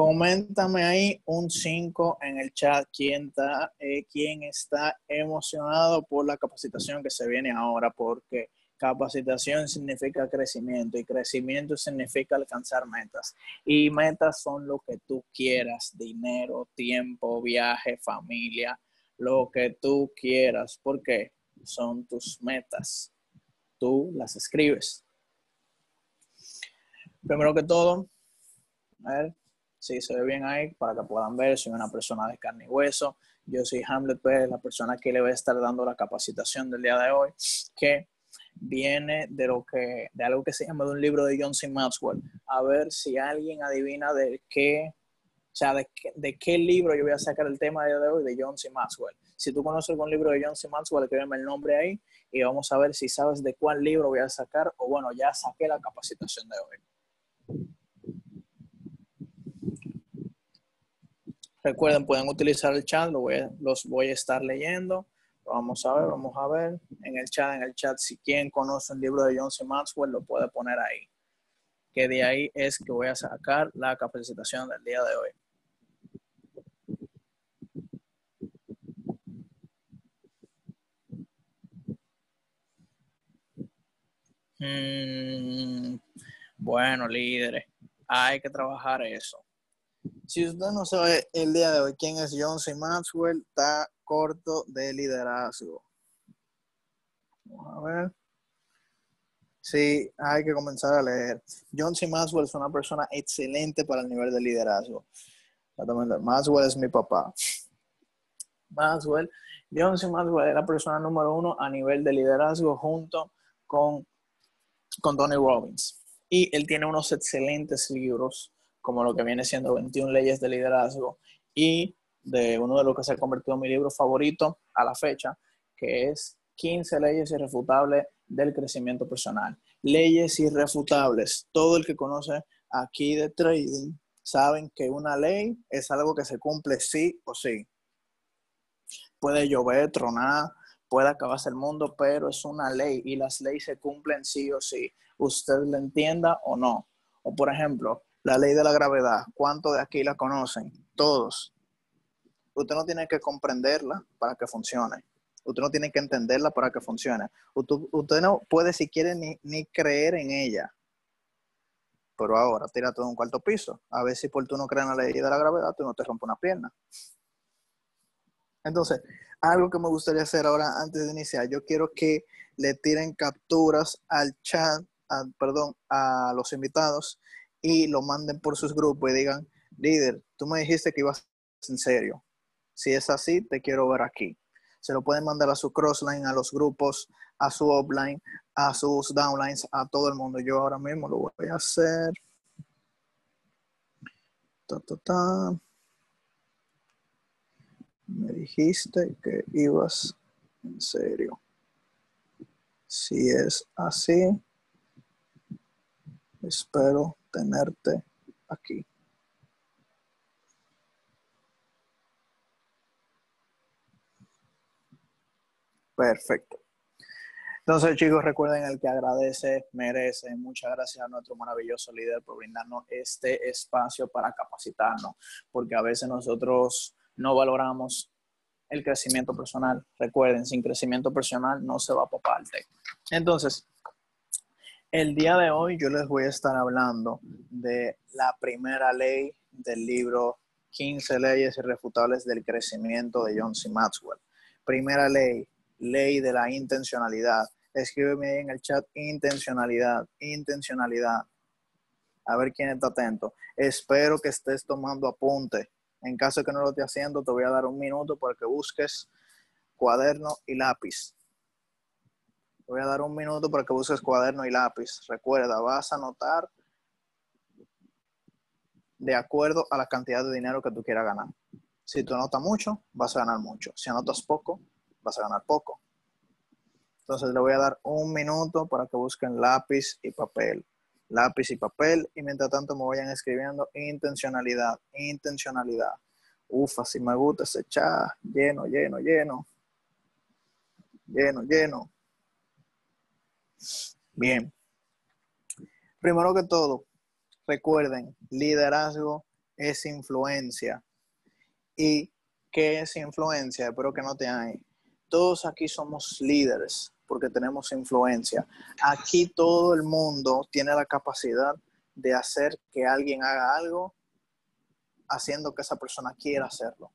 Coméntame ahí un 5 en el chat quién está, eh, quién está emocionado por la capacitación que se viene ahora, porque capacitación significa crecimiento y crecimiento significa alcanzar metas. Y metas son lo que tú quieras, dinero, tiempo, viaje, familia, lo que tú quieras, porque son tus metas. Tú las escribes. Primero que todo, a ver, si se ve bien ahí para que puedan ver, soy una persona de carne y hueso. Yo soy Hamlet Pérez, la persona que le voy a estar dando la capacitación del día de hoy, que viene de lo que de algo que se llama de un libro de John C. Maxwell. A ver si alguien adivina de qué, o sea, de qué, libro yo voy a sacar el tema de hoy de John C. Maxwell. Si tú conoces algún libro de John C. Maxwell, escríbeme el nombre ahí y vamos a ver si sabes de cuál libro voy a sacar o bueno, ya saqué la capacitación de hoy. Recuerden, pueden utilizar el chat, los voy a estar leyendo. Vamos a ver, vamos a ver en el chat, en el chat, si quien conoce un libro de John C. Maxwell, lo puede poner ahí. Que de ahí es que voy a sacar la capacitación del día de hoy. Mm, bueno, líderes, hay que trabajar eso. Si usted no sabe el día de hoy quién es John C. Maxwell, está corto de liderazgo. Vamos a ver. Sí, hay que comenzar a leer. John C. Maxwell es una persona excelente para el nivel de liderazgo. Maxwell es mi papá. Maxwell, John C. Maxwell es la persona número uno a nivel de liderazgo junto con, con Tony Robbins. Y él tiene unos excelentes libros como lo que viene siendo 21 leyes de liderazgo y de uno de los que se ha convertido en mi libro favorito a la fecha, que es 15 leyes irrefutables del crecimiento personal. Leyes irrefutables. Todo el que conoce aquí de trading saben que una ley es algo que se cumple sí o sí. Puede llover, tronar, puede acabarse el mundo, pero es una ley y las leyes se cumplen sí o sí. Usted lo entienda o no. O por ejemplo, la ley de la gravedad, ¿cuántos de aquí la conocen? Todos. Usted no tiene que comprenderla para que funcione. Usted no tiene que entenderla para que funcione. Usted, no puede, si quiere, ni, creer en ella. Pero ahora, tira todo un cuarto piso. A ver si por tú no crees en la ley de la gravedad, tú no te rompes una pierna. Entonces, algo que me gustaría hacer ahora antes de iniciar, yo quiero que le tiren capturas al chat, perdón, a los invitados y lo manden por sus grupos y digan, líder, tú me dijiste que ibas en serio. Si es así, te quiero ver aquí. Se lo pueden mandar a su crossline, a los grupos, a su offline, a sus downlines, a todo el mundo. Yo ahora mismo lo voy a hacer. Me dijiste que ibas en serio. Si es así, espero tenerte aquí. Perfecto. Entonces, chicos, recuerden el que agradece, merece. Muchas gracias a nuestro maravilloso líder por brindarnos este espacio para capacitarnos, porque a veces nosotros no valoramos el crecimiento personal. Recuerden, sin crecimiento personal no se va por parte. Entonces, el día de hoy yo les voy a estar hablando de la primera ley del libro 15 leyes irrefutables del crecimiento de John C. Maxwell. Primera ley, ley de la intencionalidad. Escríbeme ahí en el chat intencionalidad, intencionalidad. A ver quién está atento. Espero que estés tomando apunte. En caso de que no lo esté haciendo, te voy a dar un minuto para que busques cuaderno y lápiz voy a dar un minuto para que busques cuaderno y lápiz. Recuerda, vas a anotar de acuerdo a la cantidad de dinero que tú quieras ganar. Si tú anotas mucho, vas a ganar mucho. Si anotas poco, vas a ganar poco. Entonces le voy a dar un minuto para que busquen lápiz y papel. Lápiz y papel. Y mientras tanto me vayan escribiendo intencionalidad, intencionalidad. Ufa, si me gusta ese chat. Lleno, lleno, lleno. Lleno, lleno. Bien. Primero que todo, recuerden, liderazgo es influencia. ¿Y qué es influencia? Espero que no te hay. Todos aquí somos líderes porque tenemos influencia. Aquí todo el mundo tiene la capacidad de hacer que alguien haga algo haciendo que esa persona quiera hacerlo.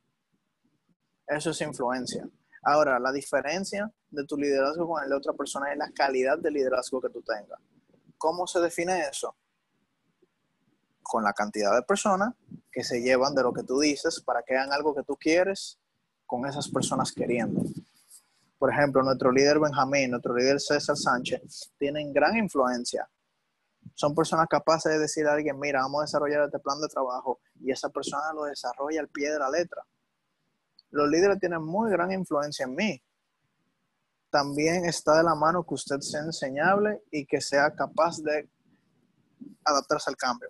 Eso es influencia. Ahora, la diferencia de tu liderazgo con el de otra persona es la calidad de liderazgo que tú tengas. ¿Cómo se define eso? Con la cantidad de personas que se llevan de lo que tú dices para que hagan algo que tú quieres con esas personas queriendo. Por ejemplo, nuestro líder Benjamín, nuestro líder César Sánchez, tienen gran influencia. Son personas capaces de decir a alguien, mira, vamos a desarrollar este plan de trabajo y esa persona lo desarrolla al pie de la letra. Los líderes tienen muy gran influencia en mí. También está de la mano que usted sea enseñable y que sea capaz de adaptarse al cambio.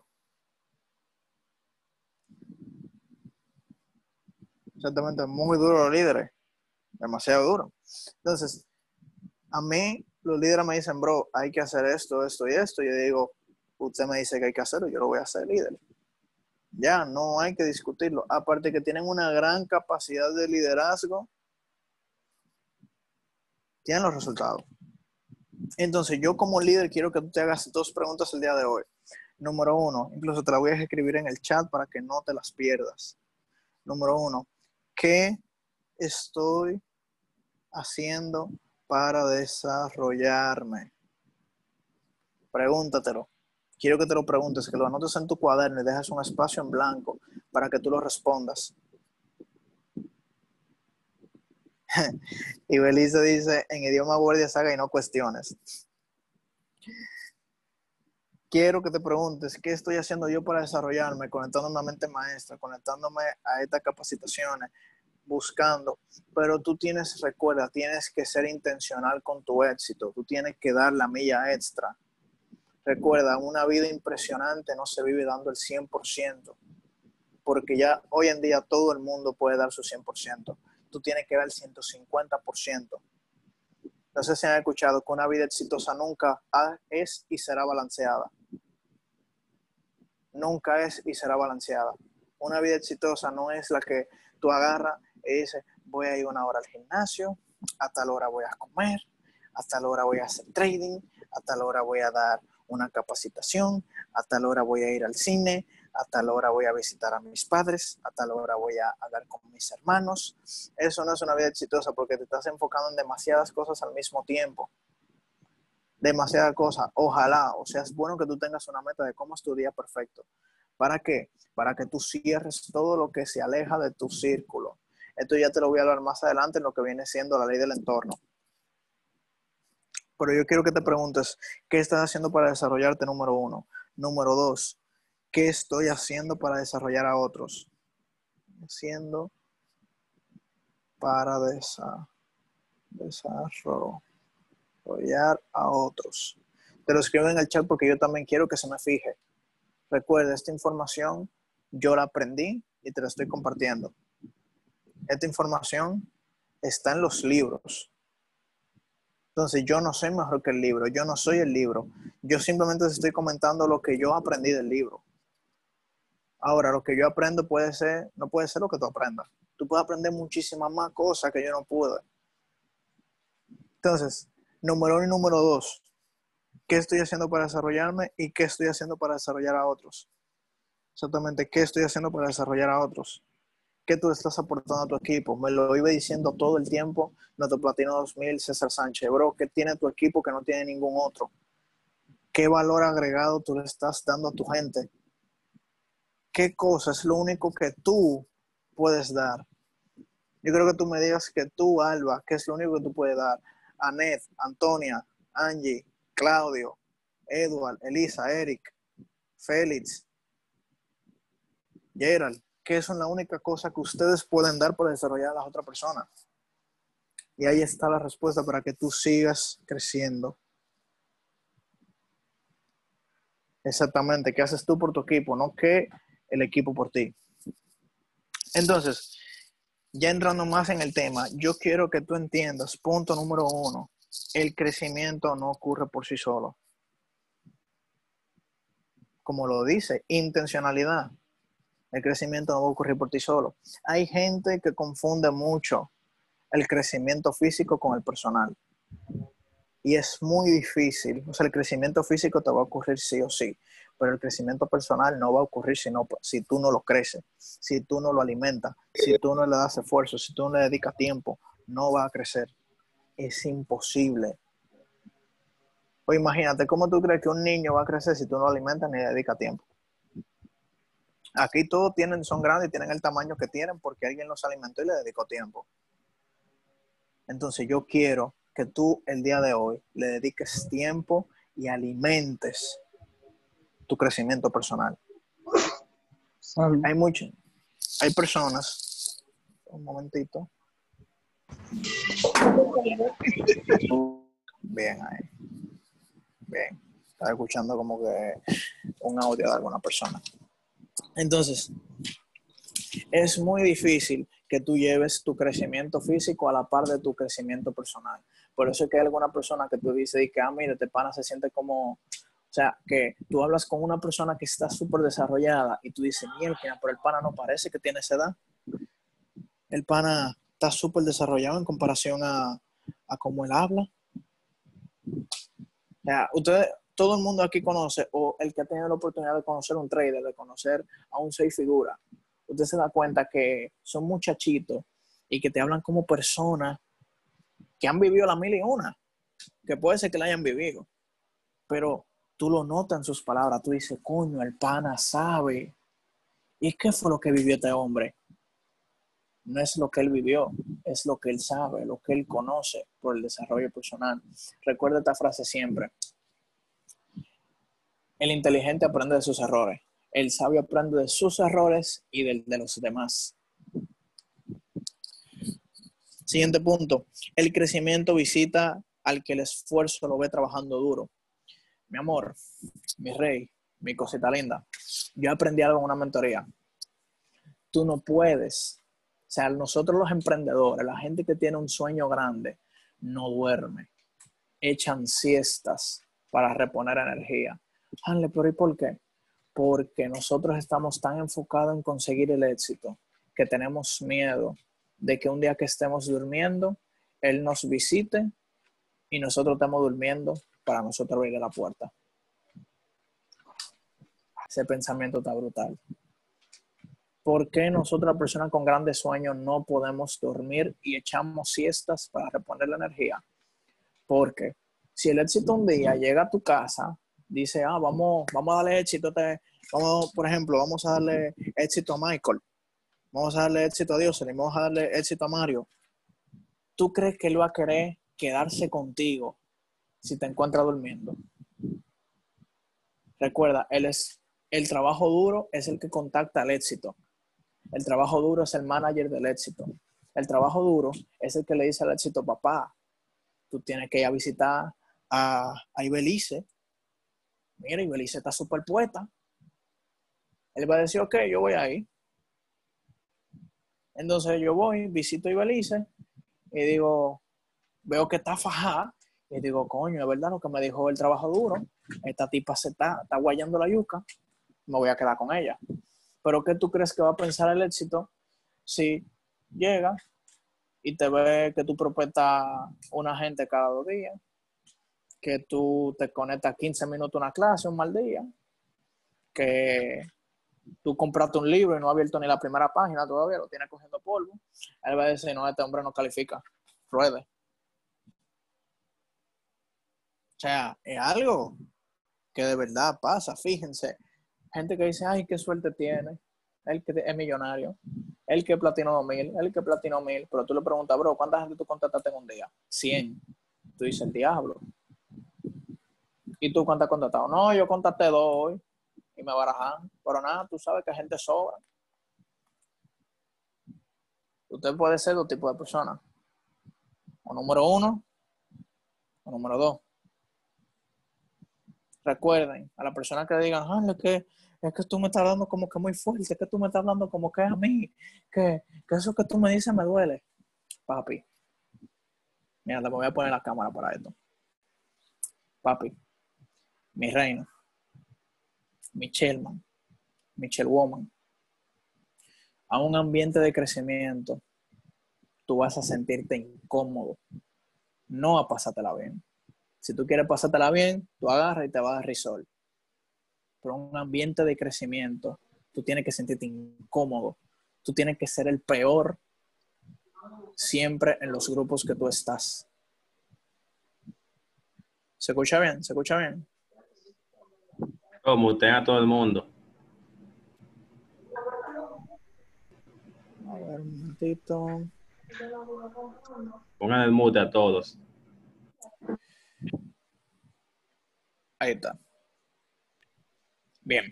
Exactamente, muy duro los líderes. Demasiado duro. Entonces, a mí los líderes me dicen, bro, hay que hacer esto, esto y esto. Y yo digo, usted me dice que hay que hacerlo, yo lo voy a hacer líder. Ya, no hay que discutirlo. Aparte que tienen una gran capacidad de liderazgo, tienen los resultados. Entonces, yo como líder quiero que tú te hagas dos preguntas el día de hoy. Número uno, incluso te la voy a escribir en el chat para que no te las pierdas. Número uno, ¿qué estoy haciendo para desarrollarme? Pregúntatelo quiero que te lo preguntes, que lo anotes en tu cuaderno y dejes un espacio en blanco para que tú lo respondas. y Belice dice en idioma guardia saga y no cuestiones. Quiero que te preguntes, ¿qué estoy haciendo yo para desarrollarme? Conectándome a mente maestra, conectándome a estas capacitaciones, buscando. Pero tú tienes, recuerda, tienes que ser intencional con tu éxito. Tú tienes que dar la milla extra Recuerda, una vida impresionante no se vive dando el 100%, porque ya hoy en día todo el mundo puede dar su 100%. Tú tienes que dar el 150%. No sé si han escuchado que una vida exitosa nunca es y será balanceada. Nunca es y será balanceada. Una vida exitosa no es la que tú agarras y dices, voy a ir una hora al gimnasio, a tal hora voy a comer, a tal hora voy a hacer trading, a tal hora voy a dar una capacitación, a tal hora voy a ir al cine, a tal hora voy a visitar a mis padres, a tal hora voy a hablar con mis hermanos. Eso no es una vida exitosa porque te estás enfocando en demasiadas cosas al mismo tiempo. Demasiadas cosas. Ojalá, o sea, es bueno que tú tengas una meta de cómo estudiar perfecto. ¿Para qué? Para que tú cierres todo lo que se aleja de tu círculo. Esto ya te lo voy a hablar más adelante en lo que viene siendo la ley del entorno. Pero yo quiero que te preguntes, ¿qué estás haciendo para desarrollarte número uno? Número dos, ¿qué estoy haciendo para desarrollar a otros? Haciendo para desarrollar a otros. Te lo escribo en el chat porque yo también quiero que se me fije. Recuerda, esta información yo la aprendí y te la estoy compartiendo. Esta información está en los libros. Entonces yo no soy mejor que el libro, yo no soy el libro. Yo simplemente estoy comentando lo que yo aprendí del libro. Ahora, lo que yo aprendo puede ser, no puede ser lo que tú aprendas. Tú puedes aprender muchísimas más cosas que yo no pude. Entonces, número uno y número dos, ¿qué estoy haciendo para desarrollarme y qué estoy haciendo para desarrollar a otros? Exactamente, ¿qué estoy haciendo para desarrollar a otros? ¿Qué tú estás aportando a tu equipo? Me lo iba diciendo todo el tiempo nuestro Platino 2000, César Sánchez. Bro, ¿qué tiene tu equipo que no tiene ningún otro? ¿Qué valor agregado tú le estás dando a tu gente? ¿Qué cosa es lo único que tú puedes dar? Yo creo que tú me digas que tú, Alba, ¿qué es lo único que tú puedes dar? Anet, Antonia, Angie, Claudio, Edward, Elisa, Eric, Félix, Gerald, que son la única cosa que ustedes pueden dar para desarrollar a las otras personas. Y ahí está la respuesta para que tú sigas creciendo. Exactamente, ¿qué haces tú por tu equipo? No que el equipo por ti. Entonces, ya entrando más en el tema, yo quiero que tú entiendas, punto número uno, el crecimiento no ocurre por sí solo. Como lo dice, intencionalidad. El crecimiento no va a ocurrir por ti solo. Hay gente que confunde mucho el crecimiento físico con el personal. Y es muy difícil. O sea, el crecimiento físico te va a ocurrir sí o sí, pero el crecimiento personal no va a ocurrir si, no, si tú no lo creces, si tú no lo alimentas, si tú no le das esfuerzo, si tú no le dedicas tiempo, no va a crecer. Es imposible. O imagínate, ¿cómo tú crees que un niño va a crecer si tú no lo alimentas ni le dedicas tiempo? Aquí todos tienen, son grandes y tienen el tamaño que tienen porque alguien los alimentó y le dedicó tiempo. Entonces yo quiero que tú el día de hoy le dediques tiempo y alimentes tu crecimiento personal. Hay mucho, hay personas, un momentito. Bien ahí. Bien. Estaba escuchando como que un audio de alguna persona. Entonces, es muy difícil que tú lleves tu crecimiento físico a la par de tu crecimiento personal. Por eso es que hay alguna persona que tú dices que, ah, mira, este pana se siente como, o sea, que tú hablas con una persona que está súper desarrollada y tú dices, mierda, pero el pana no parece que tiene esa edad. El pana está súper desarrollado en comparación a, a cómo él habla. O sea, ustedes, todo el mundo aquí conoce, o el que ha tenido la oportunidad de conocer un trader, de conocer a un seis figura, usted se da cuenta que son muchachitos y que te hablan como personas que han vivido la mil y una, que puede ser que la hayan vivido, pero tú lo notas en sus palabras, tú dices, coño, el pana sabe. ¿Y qué fue lo que vivió este hombre? No es lo que él vivió, es lo que él sabe, lo que él conoce por el desarrollo personal. Recuerda esta frase siempre. El inteligente aprende de sus errores. El sabio aprende de sus errores y del de los demás. Siguiente punto. El crecimiento visita al que el esfuerzo lo ve trabajando duro. Mi amor, mi rey, mi cosita linda. Yo aprendí algo en una mentoría. Tú no puedes. O sea, nosotros los emprendedores, la gente que tiene un sueño grande, no duerme. Echan siestas para reponer energía. Hanle, pero ¿y por qué? Porque nosotros estamos tan enfocados en conseguir el éxito que tenemos miedo de que un día que estemos durmiendo, Él nos visite y nosotros estamos durmiendo para nosotros abrir la puerta. Ese pensamiento está brutal. ¿Por qué nosotros, personas con grandes sueños, no podemos dormir y echamos siestas para reponer la energía? Porque si el éxito un día llega a tu casa, dice, ah, vamos, vamos a darle éxito, vamos, por ejemplo, vamos a darle éxito a Michael vamos a darle éxito a Dios, vamos a darle éxito a Mario, ¿tú crees que él va a querer quedarse contigo si te encuentra durmiendo? Recuerda, él es, el trabajo duro es el que contacta al éxito. El trabajo duro es el manager del éxito. El trabajo duro es el que le dice al éxito, papá, tú tienes que ir a visitar a, a Ibelice. Mira, Ibelice está súper puesta. Él va a decir, ok, yo voy ahí. Entonces yo voy, visito Ibelice y digo, veo que está fajada y digo, coño, es verdad lo que me dijo el trabajo duro. Esta tipa se está, está guayando la yuca, me voy a quedar con ella. Pero ¿qué tú crees que va a pensar el éxito si llega y te ve que tú propuestas una gente cada dos días, que tú te conectas 15 minutos a una clase un mal día, que tú compraste un libro y no ha abierto ni la primera página todavía, lo tienes cogiendo polvo, él va a decir, no, este hombre no califica, ruede. O sea, es algo que de verdad pasa, fíjense. Gente que dice, ay, qué suerte tiene, él que es millonario, él que platinó 2000, él que platinó 1000, pero tú le preguntas, bro, ¿cuánta gente tú contactaste en un día? 100. Tú dices, el diablo. ¿Y tú cuántas has? No, yo contacté dos hoy y me barajan. Pero nada, tú sabes que gente sobra. Usted puede ser dos tipos de personas. O número uno, o número dos. Recuerden, a la persona que digan, ah, es que, es que tú me estás hablando como que muy fuerte, es que tú me estás hablando como que a mí, que, que eso que tú me dices me duele. Papi, mira, te voy a poner la cámara para esto. Papi, mi reino Michelle Man, Michelle Woman, a un ambiente de crecimiento, tú vas a sentirte incómodo, no a pasártela bien. Si tú quieres pasártela bien, tú agarras y te vas a risol. Pero un ambiente de crecimiento, tú tienes que sentirte incómodo. Tú tienes que ser el peor siempre en los grupos que tú estás. ¿Se escucha bien? ¿Se escucha bien? Como usted a todo el mundo. A ver, un momentito. Pongan el mute a todos. Ahí está. Bien.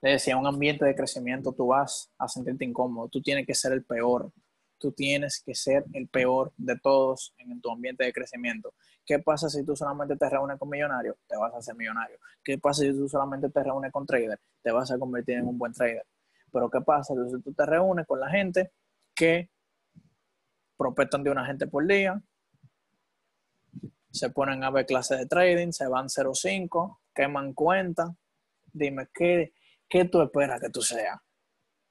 Le decía, un ambiente de crecimiento, tú vas a sentirte incómodo. Tú tienes que ser el peor. Tú tienes que ser el peor de todos en tu ambiente de crecimiento. ¿Qué pasa si tú solamente te reúnes con millonarios? Te vas a hacer millonario. ¿Qué pasa si tú solamente te reúnes con trader? Te vas a convertir en un buen trader. Pero ¿qué pasa si tú te reúnes con la gente que prospectan de una gente por día, se ponen a ver clases de trading, se van 0.5, queman cuenta. Dime, ¿qué, ¿qué tú esperas que tú seas?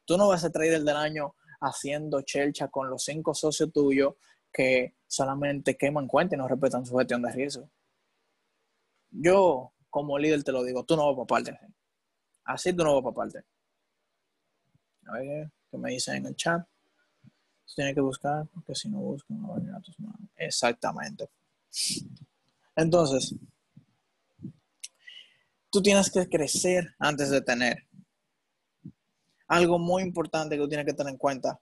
Tú no vas a ser trader del año haciendo chelcha con los cinco socios tuyos que solamente queman cuenta y no respetan su gestión de riesgo. Yo, como líder, te lo digo, tú no vas para parte. Así tú no vas para parte. A ver qué me dicen en el chat. Tiene que buscar, porque si no busca, no va a venir a tus manos. Exactamente. Entonces, tú tienes que crecer antes de tener. Algo muy importante que tú tienes que tener en cuenta.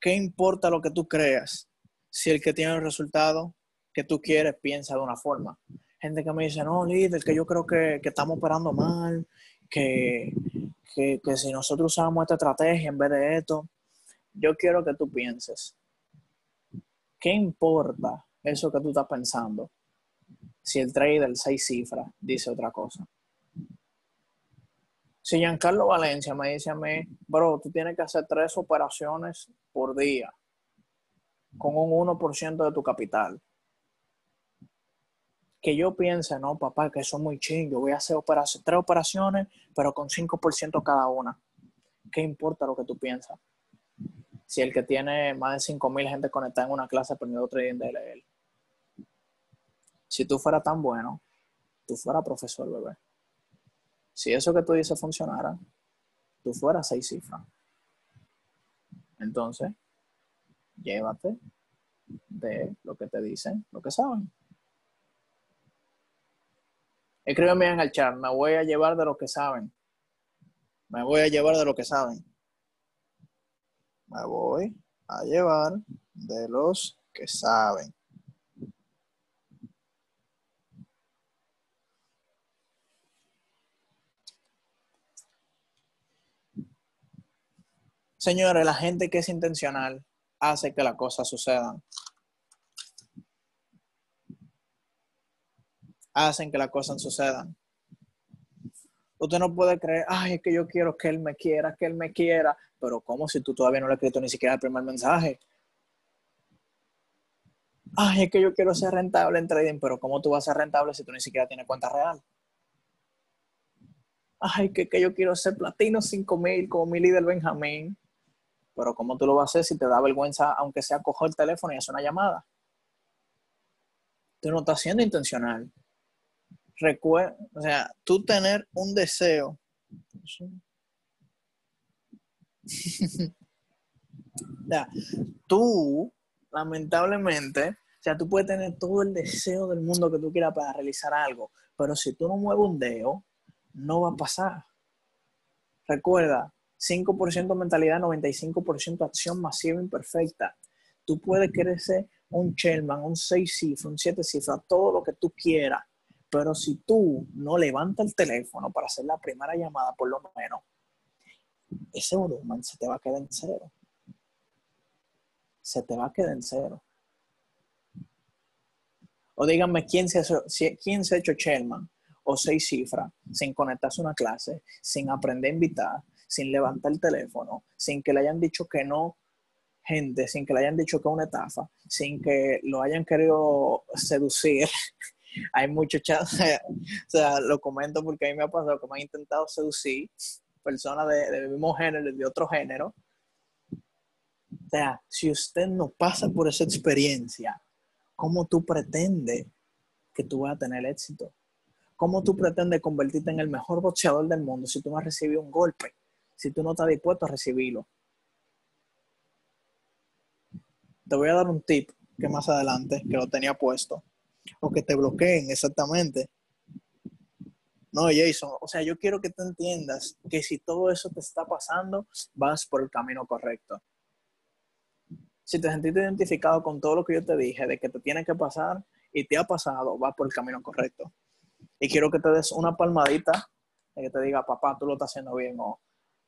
¿Qué importa lo que tú creas si el que tiene el resultado que tú quieres piensa de una forma? Gente que me dice, no, líder, que yo creo que, que estamos operando mal, que, que, que si nosotros usamos esta estrategia en vez de esto, yo quiero que tú pienses, ¿qué importa eso que tú estás pensando si el trader seis cifras dice otra cosa? Si Giancarlo Valencia me dice a mí, bro, tú tienes que hacer tres operaciones por día con un 1% de tu capital. Que yo piense, no, papá, que eso es muy ching, yo voy a hacer tres operaciones, pero con 5% cada una. ¿Qué importa lo que tú piensas? si el que tiene más de 5.000 gente conectada en una clase aprendiendo trading de él. Si tú fueras tan bueno, tú fueras profesor, bebé. Si eso que tú dices funcionara, tú fueras seis cifras. Entonces, llévate de lo que te dicen, lo que saben. Escríbeme en el chat, me voy a llevar de lo que saben. Me voy a llevar de lo que saben me voy a llevar de los que saben. Señores, la gente que es intencional hace que las cosas sucedan. Hacen que las cosas sucedan. Usted no puede creer, ay, es que yo quiero que él me quiera, que él me quiera, pero ¿cómo si tú todavía no le has escrito ni siquiera el primer mensaje? Ay, es que yo quiero ser rentable en trading, pero ¿cómo tú vas a ser rentable si tú ni siquiera tienes cuenta real? Ay, que, que yo quiero ser platino 5000 como mi líder Benjamín. Pero ¿cómo tú lo vas a hacer si te da vergüenza, aunque sea coger el teléfono y hacer una llamada? Tú no estás siendo intencional recuerda, o sea, tú tener un deseo. ya, tú, lamentablemente, o sea, tú puedes tener todo el deseo del mundo que tú quieras para realizar algo, pero si tú no mueves un dedo, no va a pasar. Recuerda, 5% mentalidad, 95% acción masiva imperfecta. Tú puedes querer ser un Sherman, un 6 cifras, un 7 cifras, todo lo que tú quieras, pero si tú no levantas el teléfono para hacer la primera llamada, por lo menos, ese volumen se te va a quedar en cero. Se te va a quedar en cero. O díganme quién se, quién se ha hecho Sherman o seis cifras sin conectarse a una clase, sin aprender a invitar, sin levantar el teléfono, sin que le hayan dicho que no gente, sin que le hayan dicho que es una estafa, sin que lo hayan querido seducir hay muchos chats, o sea, lo comento porque a mí me ha pasado que me han intentado seducir personas de, mismo género, de otro género, O sea, si usted no pasa por esa experiencia, ¿cómo tú pretendes que tú vas a tener éxito? ¿Cómo tú pretendes convertirte en el mejor boxeador del mundo si tú no has recibido un golpe? Si tú no estás dispuesto a recibirlo. Te voy a dar un tip que más adelante, que lo tenía puesto, o que te bloqueen exactamente. No, Jason, o sea, yo quiero que tú entiendas que si todo eso te está pasando, vas por el camino correcto. Si te sentiste identificado con todo lo que yo te dije, de que te tiene que pasar y te ha pasado, vas por el camino correcto. Y quiero que te des una palmadita, de que te diga, papá, tú lo estás haciendo bien, o,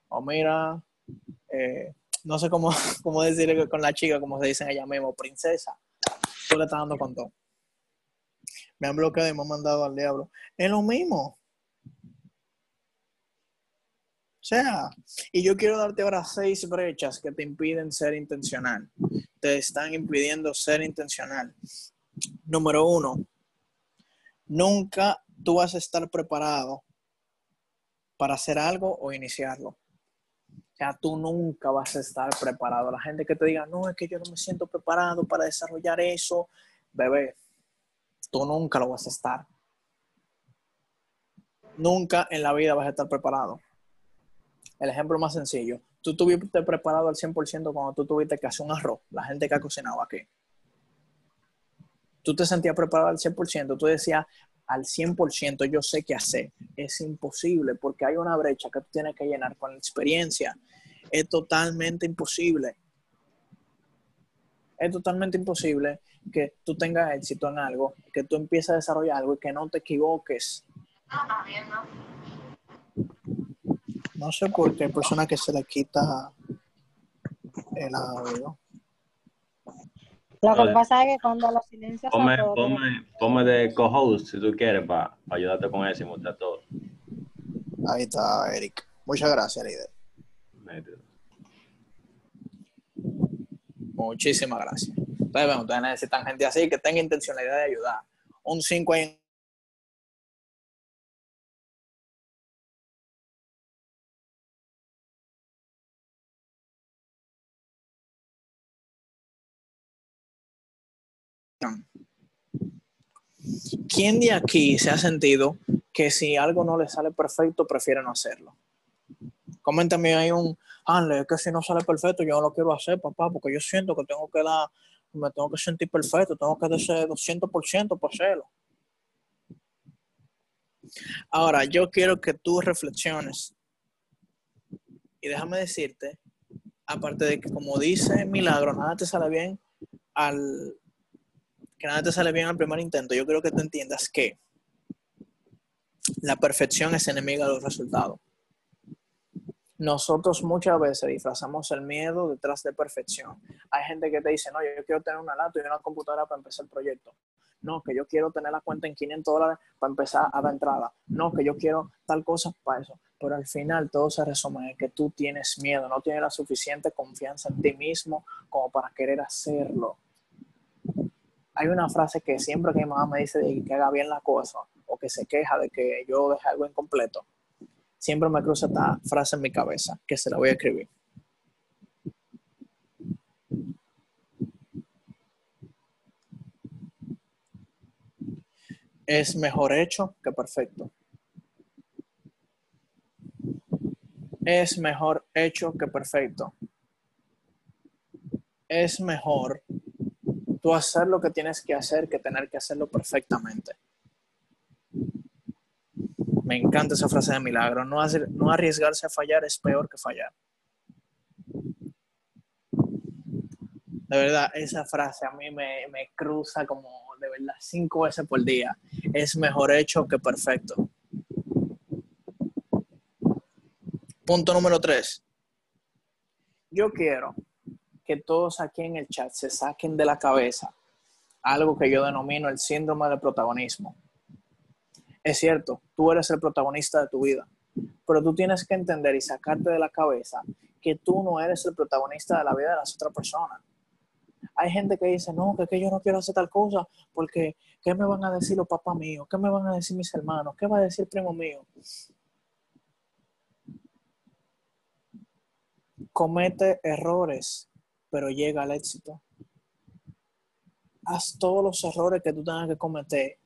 o mira, eh, no sé cómo, cómo decirle con la chica, como se dice ella mismo, princesa, tú le estás dando con todo. Me han bloqueado y me han mandado al diablo. Es lo mismo. O sea, y yo quiero darte ahora seis brechas que te impiden ser intencional. Te están impidiendo ser intencional. Número uno, nunca tú vas a estar preparado para hacer algo o iniciarlo. Sea, tú nunca vas a estar preparado. La gente que te diga, no, es que yo no me siento preparado para desarrollar eso, bebé, tú nunca lo vas a estar. Nunca en la vida vas a estar preparado. El ejemplo más sencillo, tú estuviste preparado al 100% cuando tú tuviste que hacer un arroz, la gente que ha cocinado aquí. Tú te sentías preparado al 100%, tú decías, al 100% yo sé qué hacer. Es imposible porque hay una brecha que tú tienes que llenar con la experiencia. Es totalmente imposible. Es totalmente imposible que tú tengas éxito en algo, que tú empieces a desarrollar algo y que no te equivoques. No sé por qué hay personas que se le quita el audio. Lo que pasa es que cuando los silencios Ponme, se atoran- ponme, ponme de co-host si tú quieres para ayudarte con eso y mostrar todo. Ahí está, Eric. Muchas gracias, líder. Muchísimas gracias. Ustedes ustedes necesitan gente así que tenga intencionalidad de ayudar. Un 5 ahí. ¿Quién de aquí se ha sentido que si algo no le sale perfecto, prefiere no hacerlo? Coméntame ahí un, Hanle, es que si no sale perfecto, yo no lo quiero hacer, papá, porque yo siento que tengo que dar, me tengo que sentir perfecto, tengo que dar ese 200% para hacerlo. Ahora, yo quiero que tú reflexiones. Y déjame decirte, aparte de que como dice Milagro, nada te sale bien al que nada te sale bien al primer intento, yo quiero que te entiendas que la perfección es enemiga de los resultados. Nosotros muchas veces disfrazamos el miedo detrás de perfección. Hay gente que te dice, no, yo quiero tener una laptop y una computadora para empezar el proyecto. No, que yo quiero tener la cuenta en 500 dólares para empezar a dar entrada. No, que yo quiero tal cosa para eso. Pero al final todo se resume en que tú tienes miedo, no tienes la suficiente confianza en ti mismo como para querer hacerlo. Hay una frase que siempre que mi mamá me dice que haga bien la cosa o que se queja de que yo deje algo incompleto, siempre me cruza esta frase en mi cabeza, que se la voy a escribir. Es mejor hecho que perfecto. Es mejor hecho que perfecto. Es mejor tú hacer lo que tienes que hacer que tener que hacerlo perfectamente. Me encanta esa frase de milagro. No, hacer, no arriesgarse a fallar es peor que fallar. De verdad, esa frase a mí me, me cruza como de verdad cinco veces por día. Es mejor hecho que perfecto. Punto número tres. Yo quiero que todos aquí en el chat se saquen de la cabeza algo que yo denomino el síndrome de protagonismo. Es cierto, tú eres el protagonista de tu vida, pero tú tienes que entender y sacarte de la cabeza que tú no eres el protagonista de la vida de las otras personas. Hay gente que dice, no, que, yo no quiero hacer tal cosa porque ¿qué me van a decir los papás míos? ¿Qué me van a decir mis hermanos? ¿Qué va a decir primo mío? Comete errores pero llega al éxito. Haz todos los errores que tú tengas que cometer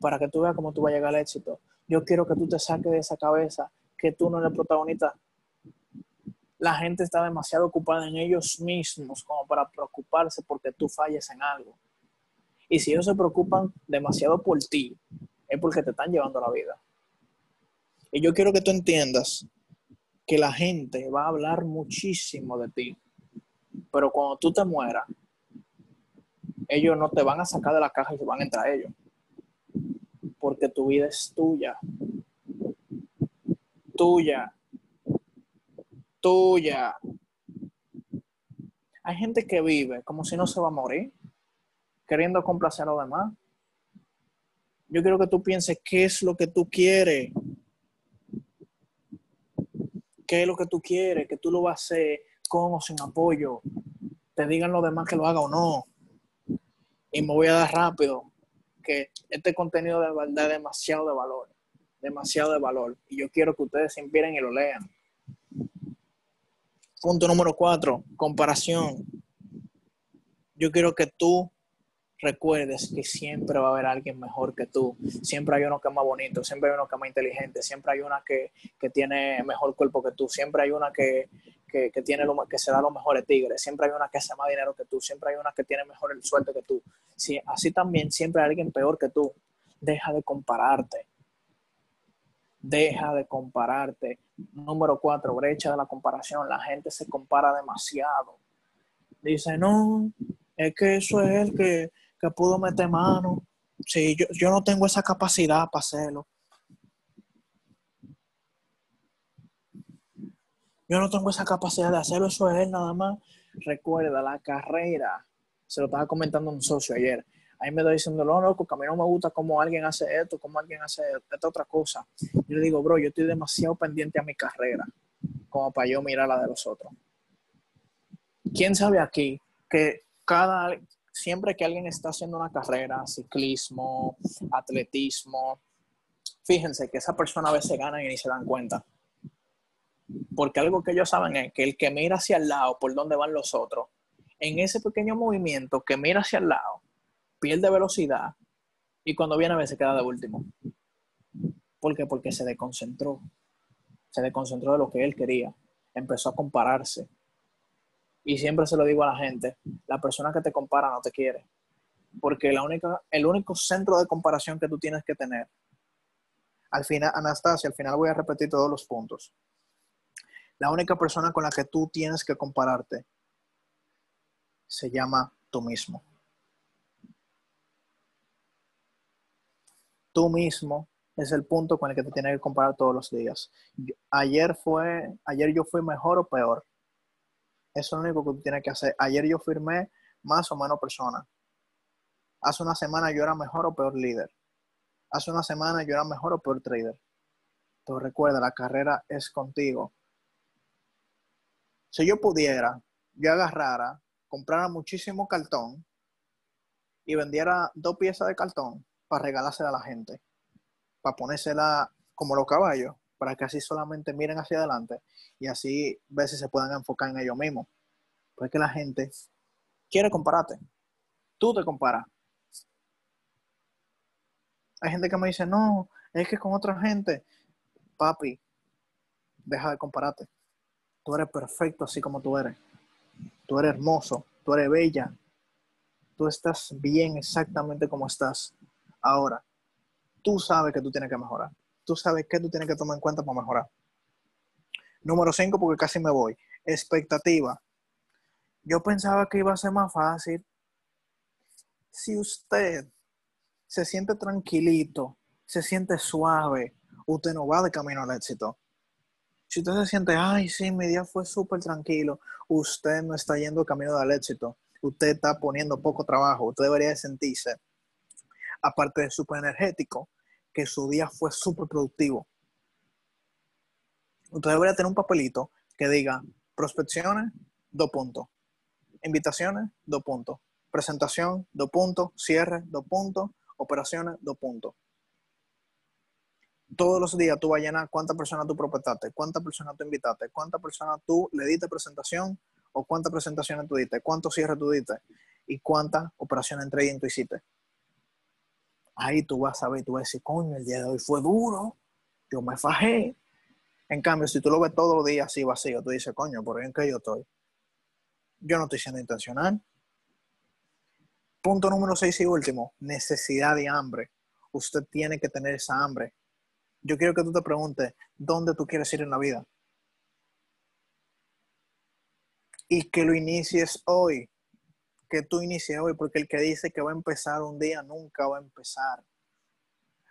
para que tú veas cómo tú vas a llegar al éxito. Yo quiero que tú te saques de esa cabeza que tú no eres protagonista. La gente está demasiado ocupada en ellos mismos como para preocuparse porque tú falles en algo. Y si ellos se preocupan demasiado por ti, es porque te están llevando la vida. Y yo quiero que tú entiendas que la gente va a hablar muchísimo de ti, pero cuando tú te mueras, ellos no te van a sacar de la caja y se van a entrar ellos, porque tu vida es tuya, tuya, tuya. Hay gente que vive como si no se va a morir, queriendo complacer a los demás. Yo quiero que tú pienses qué es lo que tú quieres. ¿Qué es lo que tú quieres? Que tú lo vas a hacer con o sin apoyo. Te digan los demás que lo haga o no. Y me voy a dar rápido que este contenido de verdad demasiado de valor. Demasiado de valor. Y yo quiero que ustedes se inspiren y lo lean. Punto número cuatro, comparación. Yo quiero que tú recuerdes que siempre va a haber alguien mejor que tú. Siempre hay uno que es más bonito, siempre hay uno que es más inteligente, siempre hay una que, tiene mejor cuerpo que tú, siempre hay una que, tiene lo, que se da los mejores tigres, siempre hay una que hace más dinero que tú, siempre hay una que tiene mejor el sueldo que tú. Sí, así también siempre hay alguien peor que tú. Deja de compararte. Deja de compararte. Número cuatro, brecha de la comparación. La gente se compara demasiado. Dice, no, es que eso es el que que pudo meter mano. Sí, yo, yo no tengo esa capacidad para hacerlo. Yo no tengo esa capacidad de hacerlo, eso es él nada más. Recuerda, la carrera, se lo estaba comentando un socio ayer. Ahí me está diciendo, no, loco, que a mí no me gusta cómo alguien hace esto, cómo alguien hace esta otra cosa. Yo le digo, bro, yo estoy demasiado pendiente a mi carrera como para yo mirar la de los otros. ¿Quién sabe aquí que cada, siempre que alguien está haciendo una carrera, ciclismo, atletismo, fíjense que esa persona a veces gana y ni se dan cuenta. Porque algo que ellos saben es que el que mira hacia el lado por donde van los otros, en ese pequeño movimiento que mira hacia el lado, pierde velocidad y cuando viene a veces queda de último. ¿Por qué? Porque se desconcentró. Se desconcentró de lo que él quería. Empezó a compararse y siempre se lo digo a la gente, la persona que te compara no te quiere. Porque la única, el único centro de comparación que tú tienes que tener, al final, Anastasia, al final voy a repetir todos los puntos. La única persona con la que tú tienes que compararte se llama tú mismo. Tú mismo es el punto con el que te tienes que comparar todos los días. Ayer fue, ayer yo fui mejor o peor eso es lo único que tú tienes que hacer. Ayer yo firmé más o menos personas. Hace una semana yo era mejor o peor líder. Hace una semana yo era mejor o peor trader. Pero recuerda, la carrera es contigo. Si yo pudiera, yo agarrara, comprara muchísimo cartón y vendiera dos piezas de cartón para regalársela a la gente, para ponérsela como los caballos, para que así solamente miren hacia adelante y así ver si se puedan enfocar en ellos mismos. Porque la gente quiere compararte. Tú te comparas. Hay gente que me dice, no, es que con otra gente, papi, deja de compararte. Tú eres perfecto así como tú eres. Tú eres hermoso, tú eres bella. Tú estás bien exactamente como estás. Ahora, tú sabes que tú tienes que mejorar. Tú sabes que tú tienes que tomar en cuenta para mejorar. Número 5, porque casi me voy. Expectativa. Yo pensaba que iba a ser más fácil. Si usted se siente tranquilito, se siente suave, usted no va de camino al éxito. Si usted se siente, ay, sí, mi día fue súper tranquilo, usted no está yendo camino del éxito. Usted está poniendo poco trabajo. Usted debería sentirse, aparte de súper energético, que su día fue súper productivo usted debería tener un papelito que diga prospecciones, dos puntos. Invitaciones, dos puntos. Presentación, dos puntos. Cierre, dos puntos. Operaciones, dos puntos. Todos los días tú vas a llenar cuántas personas tú prospectaste, cuántas personas tú invitaste, cuántas personas tú le diste presentación o cuántas presentaciones tú diste, cuántos cierres tú diste y cuántas operaciones en trading tú hiciste. Ahí tú vas a ver, tú vas a decir, coño, el día de hoy fue duro, yo me fajé. En cambio, si tú lo ves todos los días así vacío, tú dices, coño, ¿por en qué yo estoy? Yo no estoy siendo intencional. Punto número seis y último, necesidad y hambre. Usted tiene que tener esa hambre. Yo quiero que tú te preguntes, ¿dónde tú quieres ir en la vida? Y que lo inicies hoy. Que tú inicies hoy, porque el que dice que va a empezar un día nunca va a empezar.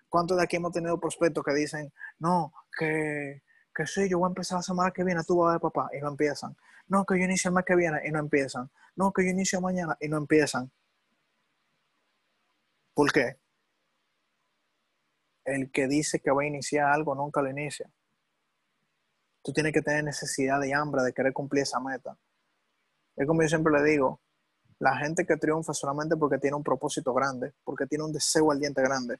¿Cuántos de aquí hemos tenido prospectos que dicen, no, que, que sí, yo voy a empezar la semana que viene, tú vas a ver papá, y no empiezan? No, que yo inicio el mes que viene y no empiezan. No, que yo inicio mañana y no empiezan. ¿Por qué? El que dice que va a iniciar algo nunca lo inicia. Tú tienes que tener necesidad y hambre de querer cumplir esa meta. Es como yo siempre le digo, la gente que triunfa solamente porque tiene un propósito grande, porque tiene un deseo al diente grande.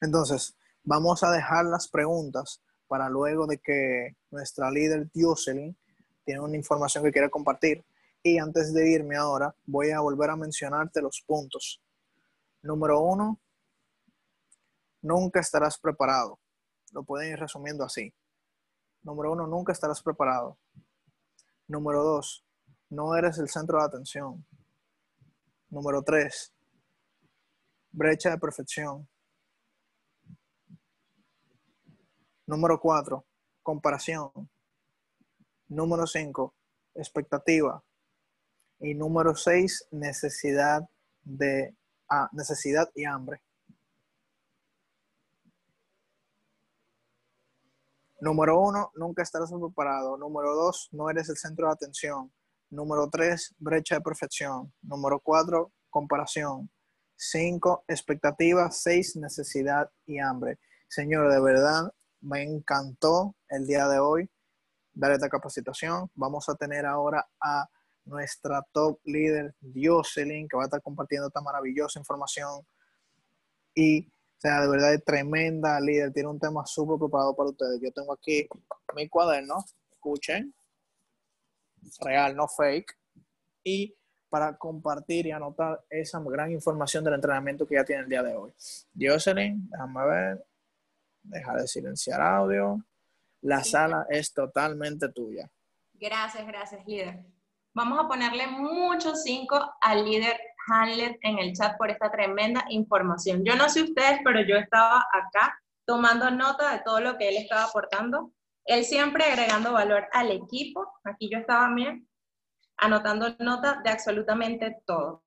Entonces, vamos a dejar las preguntas para luego de que nuestra líder Jocelyn tiene una información que quiere compartir. Y antes de irme ahora, voy a volver a mencionarte los puntos. Número uno, nunca estarás preparado. Lo pueden ir resumiendo así. Número uno, nunca estarás preparado. Número dos, no eres el centro de atención. Número tres, brecha de perfección. Número cuatro, comparación. Número cinco, expectativa. Y número seis, necesidad de ah, necesidad y hambre. Número uno, nunca estarás preparado. Número dos, no eres el centro de atención. Número tres, brecha de perfección. Número cuatro, comparación. Cinco, expectativa. Seis, necesidad y hambre. Señor, de verdad, me encantó el día de hoy dar esta capacitación. Vamos a tener ahora a nuestra top líder, Jocelyn, que va a estar compartiendo esta maravillosa información. Y, o sea, de verdad es tremenda líder, tiene un tema súper preparado para ustedes. Yo tengo aquí mi cuaderno, escuchen, real, no fake, y para compartir y anotar esa gran información del entrenamiento que ya tiene el día de hoy. Jocelyn, déjame ver, deja de silenciar audio. La sala es totalmente tuya. Gracias, gracias, líder. Vamos a ponerle muchos cinco al líder Hanlet en el chat por esta tremenda información. Yo no sé ustedes, pero yo estaba acá tomando nota de todo lo que él estaba aportando. Él siempre agregando valor al equipo. Aquí yo estaba bien, anotando nota de absolutamente todo.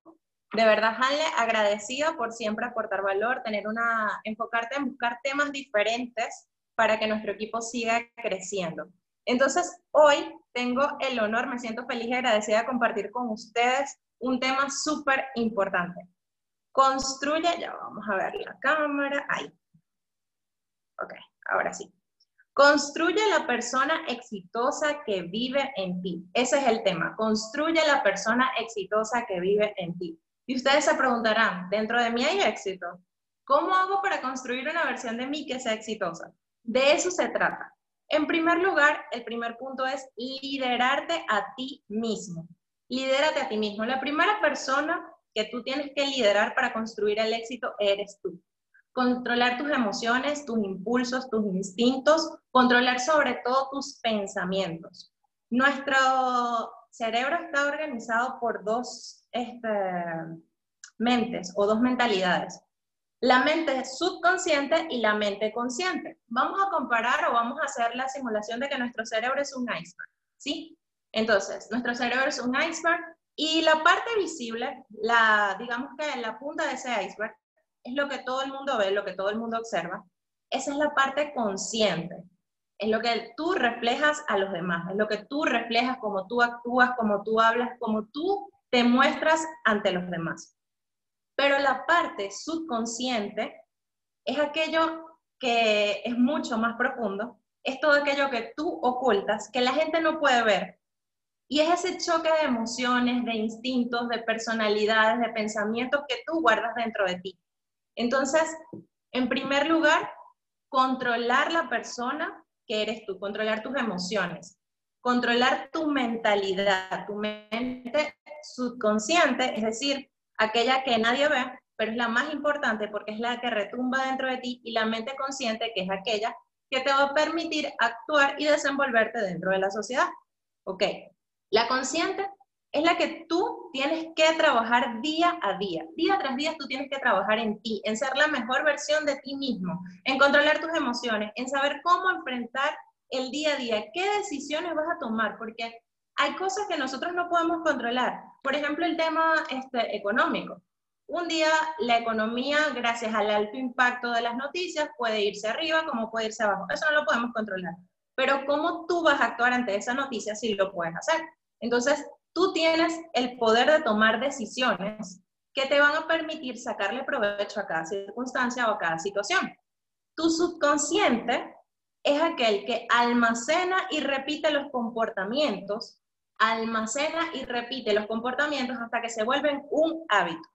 De verdad, Hanle, agradecida por siempre aportar valor, tener una, enfocarte en buscar temas diferentes para que nuestro equipo siga creciendo. Entonces, hoy tengo el honor, me siento feliz y agradecida de compartir con ustedes un tema súper importante. Construye, ya vamos a ver la cámara, ahí. Ok, ahora sí. Construye la persona exitosa que vive en ti. Ese es el tema. Construye la persona exitosa que vive en ti. Y ustedes se preguntarán, dentro de mí hay éxito. ¿Cómo hago para construir una versión de mí que sea exitosa? De eso se trata. En primer lugar, el primer punto es liderarte a ti mismo. Lidérate a ti mismo. La primera persona que tú tienes que liderar para construir el éxito eres tú. Controlar tus emociones, tus impulsos, tus instintos, controlar sobre todo tus pensamientos. Nuestro cerebro está organizado por dos este, mentes o dos mentalidades la mente subconsciente y la mente consciente. Vamos a comparar o vamos a hacer la simulación de que nuestro cerebro es un iceberg, ¿sí? Entonces, nuestro cerebro es un iceberg y la parte visible, la, digamos que la punta de ese iceberg, es lo que todo el mundo ve, lo que todo el mundo observa. Esa es la parte consciente. Es lo que tú reflejas a los demás, es lo que tú reflejas como tú actúas, como tú hablas, como tú te muestras ante los demás. Pero la parte subconsciente es aquello que es mucho más profundo, es todo aquello que tú ocultas, que la gente no puede ver. Y es ese choque de emociones, de instintos, de personalidades, de pensamientos que tú guardas dentro de ti. Entonces, en primer lugar, controlar la persona que eres tú, controlar tus emociones. controlar tu mentalidad, tu mente subconsciente, es decir, aquella que nadie ve, pero es la más importante porque es la que retumba dentro de ti, y la mente consciente, que es aquella que te va a permitir actuar y desenvolverte dentro de la sociedad. Ok, la consciente es la que tú tienes que trabajar día a día. Día tras día tú tienes que trabajar en ti, en ser la mejor versión de ti mismo, en controlar tus emociones, en saber cómo enfrentar el día a día, qué decisiones vas a tomar, porque hay cosas que nosotros no podemos controlar. Por ejemplo, el tema este, económico. Un día la economía, gracias al alto impacto de las noticias, puede irse arriba como puede irse abajo. Eso no lo podemos controlar. Pero cómo tú vas a actuar ante esa noticia si lo puedes hacer. Entonces, tú tienes el poder de tomar decisiones que te van a permitir sacarle provecho a cada circunstancia o a cada situación. Tu subconsciente es aquel que almacena y repite los comportamientos, almacena y repite los comportamientos hasta que se vuelven un hábito.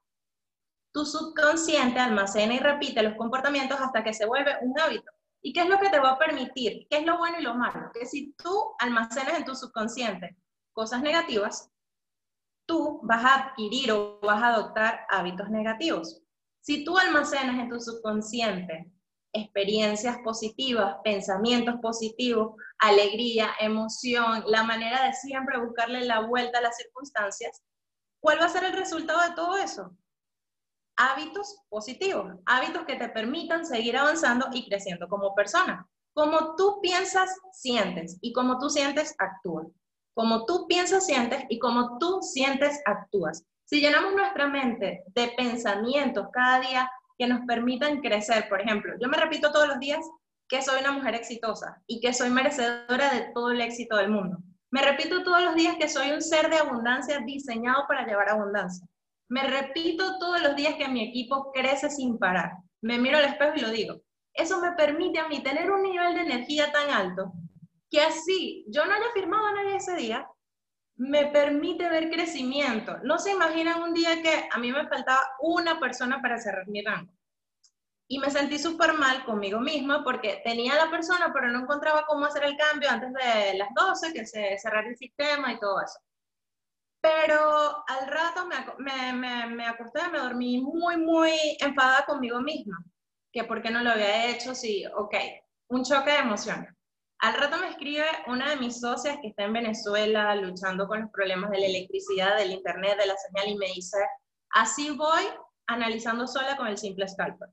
Tu subconsciente almacena y repite los comportamientos hasta que se vuelve un hábito. ¿Y qué es lo que te va a permitir? ¿Qué es lo bueno y lo malo? Que si tú almacenas en tu subconsciente cosas negativas, tú vas a adquirir o vas a adoptar hábitos negativos. Si tú almacenas en tu subconsciente experiencias positivas, pensamientos positivos, alegría, emoción, la manera de siempre buscarle la vuelta a las circunstancias, ¿cuál va a ser el resultado de todo eso? Hábitos positivos, hábitos que te permitan seguir avanzando y creciendo como persona. Como tú piensas, sientes, y como tú sientes, actúas. Como tú piensas, sientes, y como tú sientes, actúas. Si llenamos nuestra mente de pensamientos cada día que nos permitan crecer. Por ejemplo, yo me repito todos los días que soy una mujer exitosa y que soy merecedora de todo el éxito del mundo. Me repito todos los días que soy un ser de abundancia diseñado para llevar abundancia. Me repito todos los días que mi equipo crece sin parar. Me miro al espejo y lo digo. Eso me permite a mí tener un nivel de energía tan alto que así yo no haya firmado a nadie ese día, me permite ver crecimiento. No se imaginan un día que a mí me faltaba una persona para cerrar mi rango. Y me sentí súper mal conmigo misma porque tenía la persona, pero no encontraba cómo hacer el cambio antes de las 12, que se cerrara el sistema y todo eso. Pero al rato me, me, me, acosté, me dormí muy, muy enfadada conmigo misma. Que por qué no lo había hecho, sí, ok, un choque de emociones. Al rato me escribe una de mis socias que está en Venezuela luchando con los problemas de la electricidad, del internet, de la señal y me dice, así voy analizando sola con el simple scalper.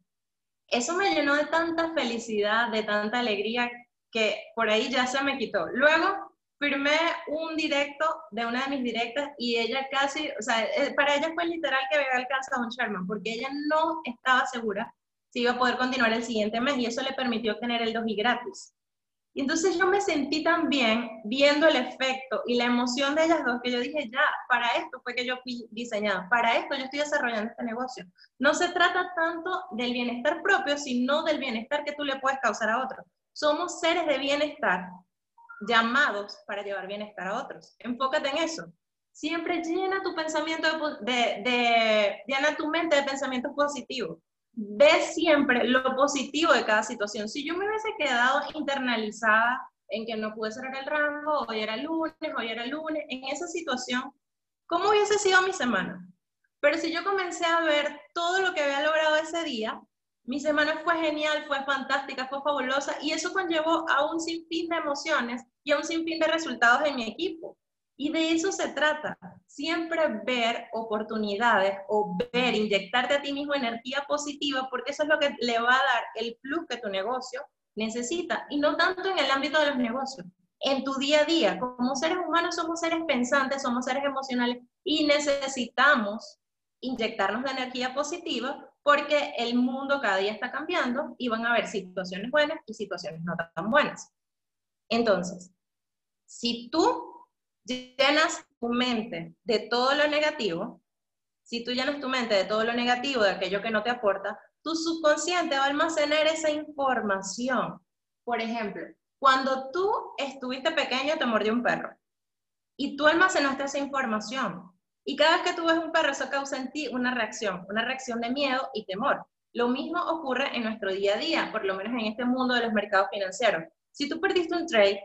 Eso me llenó de tanta felicidad, de tanta alegría que por ahí ya se me quitó. Luego firmé un directo de una de mis directas y ella casi, o sea, eh, para ella fue literal que había alcanzado un Sherman porque ella no estaba segura si iba a poder continuar el siguiente mes y eso le permitió tener el 2 y gratis. Y entonces yo me sentí tan bien viendo el efecto y la emoción de ellas dos que yo dije, ya, para esto fue que yo fui diseñada, para esto yo estoy desarrollando este negocio. No se trata tanto del bienestar propio, sino del bienestar que tú le puedes causar a otros. Somos seres de bienestar llamados para llevar bienestar a otros. Enfócate en eso. Siempre llena tu pensamiento de llena tu mente de pensamientos positivos ve siempre lo positivo de cada situación. Si yo me hubiese quedado internalizada en que no pude cerrar el rango, hoy era lunes, hoy era lunes, en esa situación, ¿cómo hubiese sido mi semana? Pero si yo comencé a ver todo lo que había logrado ese día, mi semana fue genial, fue fantástica, fue fabulosa y eso conllevó a un sinfín de emociones y a un sinfín de resultados en mi equipo. Y de eso se trata, siempre ver oportunidades o ver, inyectarte a ti mismo energía positiva, porque eso es lo que le va a dar el plus que tu negocio necesita, y no tanto en el ámbito de los negocios, en tu día a día. Como seres humanos somos seres pensantes, somos seres emocionales y necesitamos inyectarnos de energía positiva porque el mundo cada día está cambiando y van a haber situaciones buenas y situaciones no tan buenas. Entonces, si tú llenas tu mente de todo lo negativo, si tú llenas tu mente de todo lo negativo, de aquello que no te aporta, tu subconsciente va a almacenar esa información. Por ejemplo, cuando tú estuviste pequeño te mordió un perro y tú almacenaste esa información. Y cada vez que tú ves un perro, eso causa en ti una reacción, una reacción de miedo y temor. Lo mismo ocurre en nuestro día a día, por lo menos en este mundo de los mercados financieros. Si tú perdiste un trade,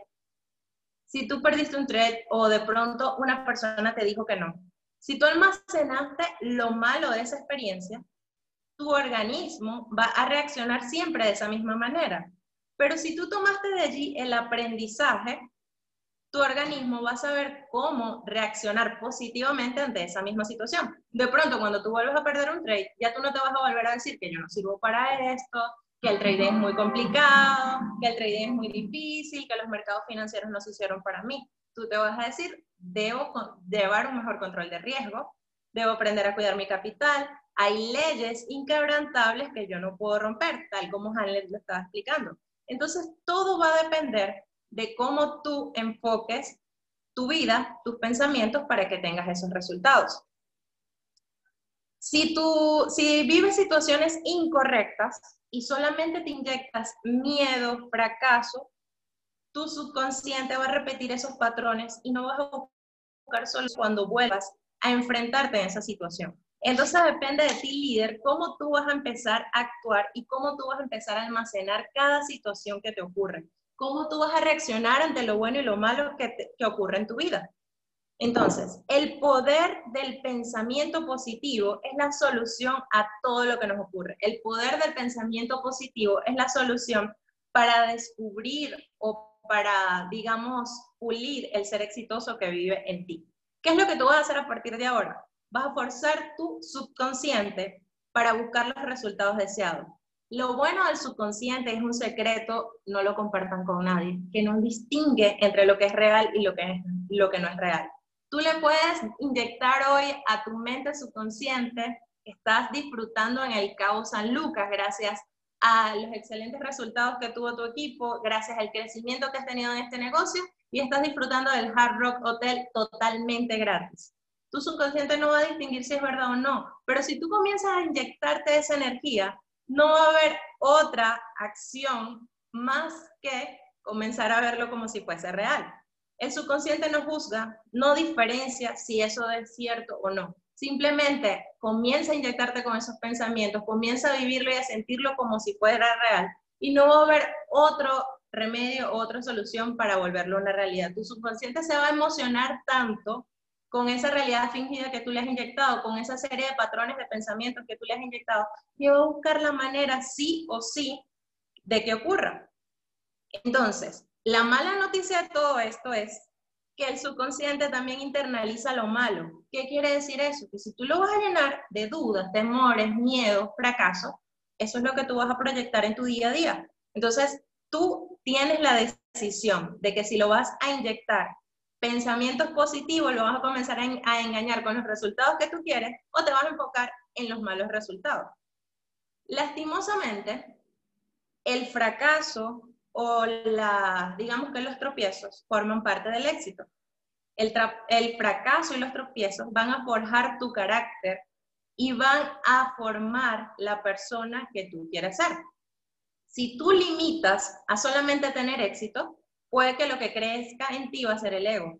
si tú perdiste un trade o de pronto una persona te dijo que no. Si tú almacenaste lo malo de esa experiencia, tu organismo va a reaccionar siempre de esa misma manera. Pero si tú tomaste de allí el aprendizaje, tu organismo va a saber cómo reaccionar positivamente ante esa misma situación. De pronto, cuando tú vuelves a perder un trade, ya tú no te vas a volver a decir que yo no sirvo para esto, que el trading es muy complicado, que el trading es muy difícil, que los mercados financieros no se hicieron para mí. Tú te vas a decir, debo llevar un mejor control de riesgo, debo aprender a cuidar mi capital, hay leyes inquebrantables que yo no puedo romper, tal como Hanley lo estaba explicando. Entonces, todo va a depender de cómo tú enfoques tu vida, tus pensamientos para que tengas esos resultados. Si tú, si vives situaciones incorrectas y solamente te inyectas miedo, fracaso, tu subconsciente va a repetir esos patrones y no vas a buscar solo cuando vuelvas a enfrentarte en esa situación. Entonces depende de ti, líder, cómo tú vas a empezar a actuar y cómo tú vas a empezar a almacenar cada situación que te ocurre. Cómo tú vas a reaccionar ante lo bueno y lo malo que, que ocurre en tu vida. Entonces, el poder del pensamiento positivo es la solución a todo lo que nos ocurre. El poder del pensamiento positivo es la solución para descubrir o para, digamos, pulir el ser exitoso que vive en ti. ¿Qué es lo que tú vas a hacer a partir de ahora? vas a forzar tu subconsciente para buscar los resultados deseados. Lo bueno del subconsciente es un secreto, no lo compartan con nadie, que nos distingue entre lo que es real y lo que, es, lo que no es real. Tú le puedes inyectar hoy a tu mente subconsciente que estás disfrutando en el Cabo San Lucas gracias a los excelentes resultados que tuvo tu equipo, gracias al crecimiento que has tenido en este negocio y estás disfrutando del Hard Rock Hotel totalmente gratis tu subconsciente no va a distinguir si es verdad o no. Pero si tú comienzas a inyectarte esa energía, no va a haber otra acción más que comenzar a verlo como si fuese real. El subconsciente no juzga, no diferencia si eso es cierto o no. Simplemente comienza a inyectarte con esos pensamientos, comienza a vivirlo y a sentirlo como si fuera real. Y no va a haber otro remedio, otra solución para volverlo una realidad. Tu subconsciente se va a emocionar tanto con esa realidad fingida que tú le has inyectado, con esa serie de patrones de pensamientos que tú le has inyectado, y va a buscar la manera sí o sí de que ocurra. Entonces, la mala noticia de todo esto es que el subconsciente también internaliza lo malo. ¿Qué quiere decir eso? Que si tú lo vas a llenar de dudas, temores, miedos, fracasos, eso es lo que tú vas a proyectar en tu día a día. Entonces, tú tienes la decisión de que si lo vas a inyectar pensamientos positivos lo vas a comenzar a, engañar con los resultados que tú quieres o te vas a enfocar en los malos resultados. Lastimosamente, el fracaso o la, digamos que los tropiezos forman parte del éxito. El, el fracaso y los tropiezos van a forjar tu carácter y van a formar la persona que tú quieres ser. Si tú limitas a solamente tener éxito, puede que lo que crezca en ti va a ser el ego.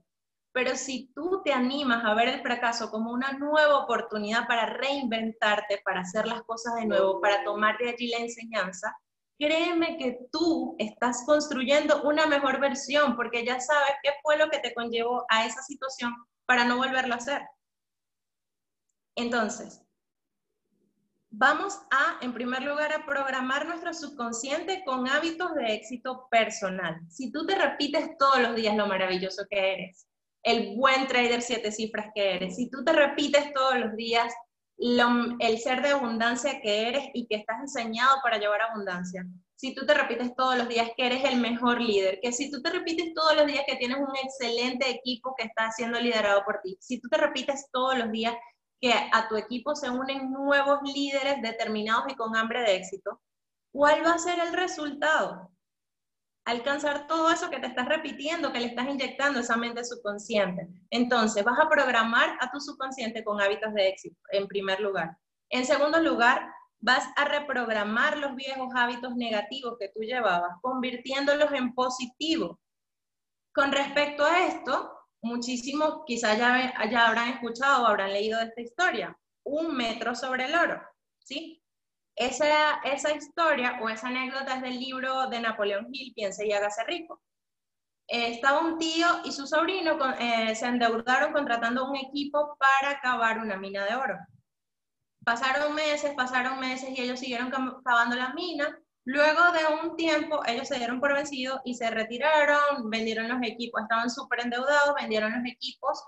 Pero si tú te animas a ver el fracaso como una nueva oportunidad para reinventarte, para hacer las cosas de nuevo, para tomar de allí la enseñanza, créeme que tú estás construyendo una mejor versión porque ya sabes qué fue lo que te conllevó a esa situación para no volverlo a hacer. Entonces, vamos a, en primer lugar, a programar nuestro subconsciente con hábitos de éxito personal. Si tú te repites todos los días lo maravilloso que eres, el buen trader siete cifras que eres, si tú te repites todos los días el ser de abundancia que eres y que estás enseñado para llevar abundancia, si tú te repites todos los días que eres el mejor líder, que si tú te repites todos los días que tienes un excelente equipo que está siendo liderado por ti, si tú te repites todos los días que a tu equipo se unen nuevos líderes determinados y con hambre de éxito, ¿cuál va a ser el resultado? Alcanzar todo eso que te estás repitiendo, que le estás inyectando esa mente subconsciente. Entonces, vas a programar a tu subconsciente con hábitos de éxito, en primer lugar. En segundo lugar, vas a reprogramar los viejos hábitos negativos que tú llevabas, convirtiéndolos en positivos. Con respecto a esto, muchísimos quizás ya, ya habrán escuchado o habrán leído esta historia, un metro sobre el oro, ¿sí? Esa, esa historia o esa anécdota es del libro de Napoleón Hill, Piense y hágase rico. eh, estaba un tío y su sobrino con- eh, se endeudaron contratando un equipo para cavar una mina de oro. Pasaron meses, pasaron meses y ellos siguieron cavando la mina. Luego de un tiempo, ellos se dieron por vencidos y se retiraron, vendieron los equipos, estaban súper endeudados, vendieron los equipos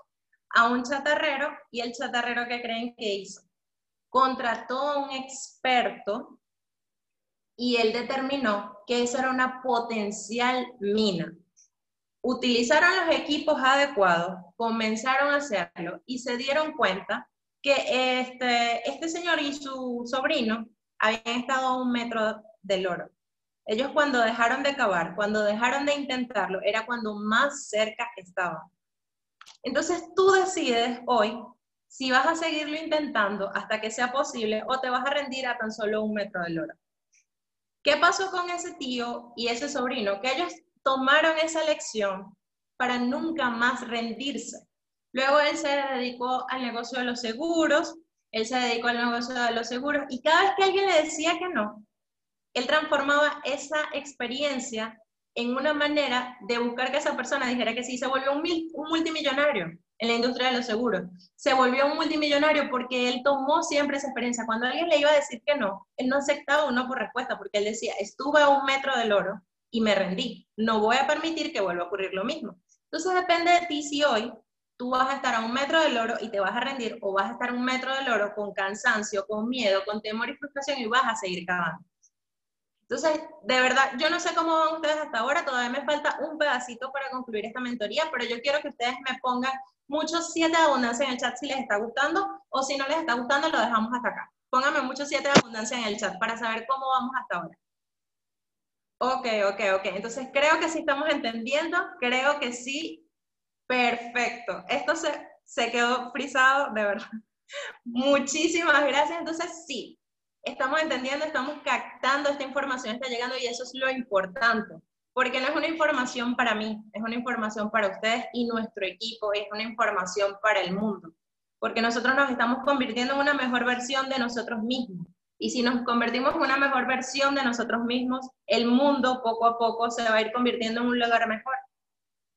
a un chatarrero y el chatarrero que creen que hizo contrató a un experto y él determinó que esa era una potencial mina. Utilizaron los equipos adecuados, comenzaron a hacerlo y se dieron cuenta que este, este señor y su sobrino habían estado a un metro del oro. Ellos cuando dejaron de cavar, cuando dejaron de intentarlo, era cuando más cerca estaban. Entonces tú decides hoy si vas a seguirlo intentando hasta que sea posible o te vas a rendir a tan solo un metro del oro. ¿Qué pasó con ese tío y ese sobrino? Que ellos tomaron esa lección para nunca más rendirse. Luego él se dedicó al negocio de los seguros, él se dedicó al negocio de los seguros y cada vez que alguien le decía que no, él transformaba esa experiencia en una manera de buscar que esa persona dijera que sí, se volvió un, mil- un multimillonario en la industria de los seguros. Se volvió un multimillonario porque él tomó siempre esa experiencia. Cuando alguien le iba a decir que no, él no aceptaba un no por respuesta porque él decía, estuve a un metro del oro y me rendí. No voy a permitir que vuelva a ocurrir lo mismo. Entonces depende de ti si hoy tú vas a estar a un metro del oro y te vas a rendir o vas a estar a un metro del oro con cansancio, con miedo, con temor y frustración y vas a seguir cavando. Entonces, de verdad, yo no sé cómo van ustedes hasta ahora, todavía me falta un pedacito para concluir esta mentoría, pero yo quiero que ustedes me pongan muchos siete de abundancia en el chat si les está gustando, o si no les está gustando, lo dejamos hasta acá. Pónganme muchos siete de abundancia en el chat para saber cómo vamos hasta ahora. Ok, ok, ok. Entonces, creo que sí estamos entendiendo, creo que sí. Perfecto. Esto se, se quedó frisado, de verdad. Muchísimas gracias. Entonces, sí, estamos entendiendo, estamos captando esta información, está llegando y eso es lo importante, porque no es una información para mí, es una información para ustedes y nuestro equipo, es una información para el mundo, porque nosotros nos estamos convirtiendo en una mejor versión de nosotros mismos. Y si nos convertimos en una mejor versión de nosotros mismos, el mundo poco a poco se va a ir convirtiendo en un lugar mejor.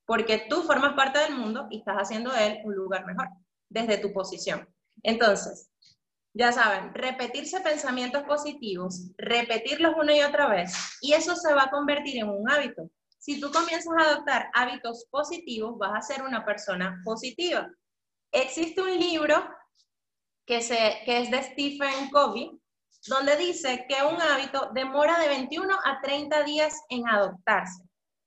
Porque tú formas parte del mundo y estás haciendo de él un lugar mejor, desde tu posición. Entonces, ya saben, repetirse pensamientos positivos, repetirlos una y otra vez, y eso se va a convertir en un hábito. Si tú comienzas a adoptar hábitos positivos, vas a ser una persona positiva. Existe un libro que, se, que es de Stephen Covey, donde dice que un hábito demora de 21 a 30 días en adoptarse.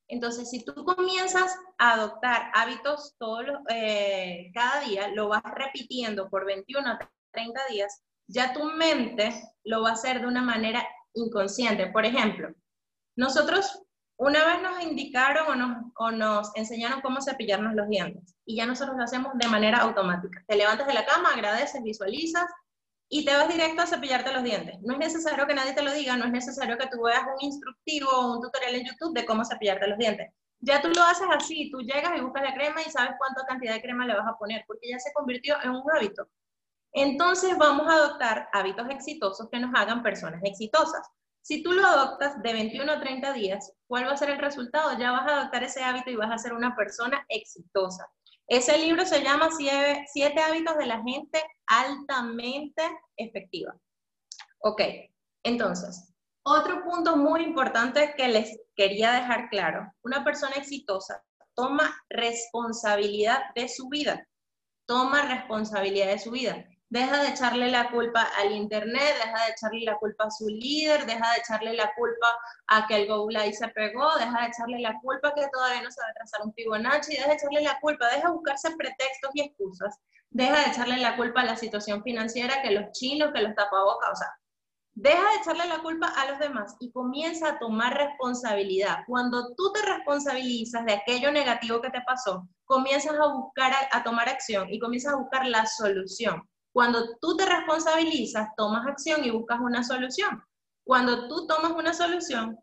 Entonces, si tú comienzas a adoptar hábitos todos eh, cada día, lo vas repitiendo por 21 a 30 días, ya tu mente lo va a hacer de una manera inconsciente. Por ejemplo, nosotros una vez nos indicaron o nos, enseñaron cómo cepillarnos los dientes y ya nosotros lo hacemos de manera automática. Te levantas de la cama, agradeces, visualizas y te vas directo a cepillarte los dientes. No es necesario que nadie te lo diga, no es necesario que tú veas un instructivo o un tutorial en YouTube de cómo cepillarte los dientes. Ya tú lo haces así, tú llegas y buscas la crema y sabes cuánta cantidad de crema le vas a poner, porque ya se convirtió en un hábito. Entonces vamos a adoptar hábitos exitosos que nos hagan personas exitosas. Si tú lo adoptas de 21 a 30 días, ¿cuál va a ser el resultado? Ya vas a adoptar ese hábito y vas a ser una persona exitosa. Ese libro se llama Siete hábitos de la gente altamente efectiva. Ok, entonces, otro punto muy importante que les quería dejar claro, una persona exitosa toma responsabilidad de su vida, toma responsabilidad de su vida. Deja de echarle la culpa al internet, deja de echarle la culpa a su líder, deja de echarle la culpa a que el Google ahí se pegó, deja de echarle la culpa que todavía no a trazar un Fibonacci, deja de echarle la culpa, deja de buscarse pretextos y excusas, deja de echarle la culpa a la situación financiera, que los chinos, que los tapabocas, o sea, deja de echarle la culpa a los demás y comienza a tomar responsabilidad. Cuando tú te responsabilizas de aquello negativo que te pasó, comienzas a buscar, a tomar acción y comienzas a buscar la solución. Cuando tú te responsabilizas, tomas acción y buscas una solución. Cuando tú tomas una solución,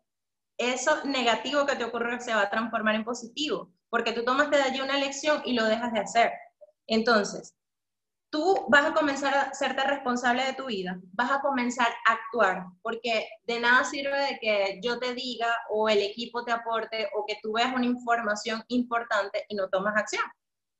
eso negativo que te ocurrió se va a transformar en positivo, porque tú tomaste de allí una lección y lo dejas de hacer. Entonces, tú vas a comenzar a serte responsable de tu vida, vas a comenzar a actuar, porque de nada sirve de que yo te diga o el equipo te aporte o que tú veas una información importante y no tomas acción.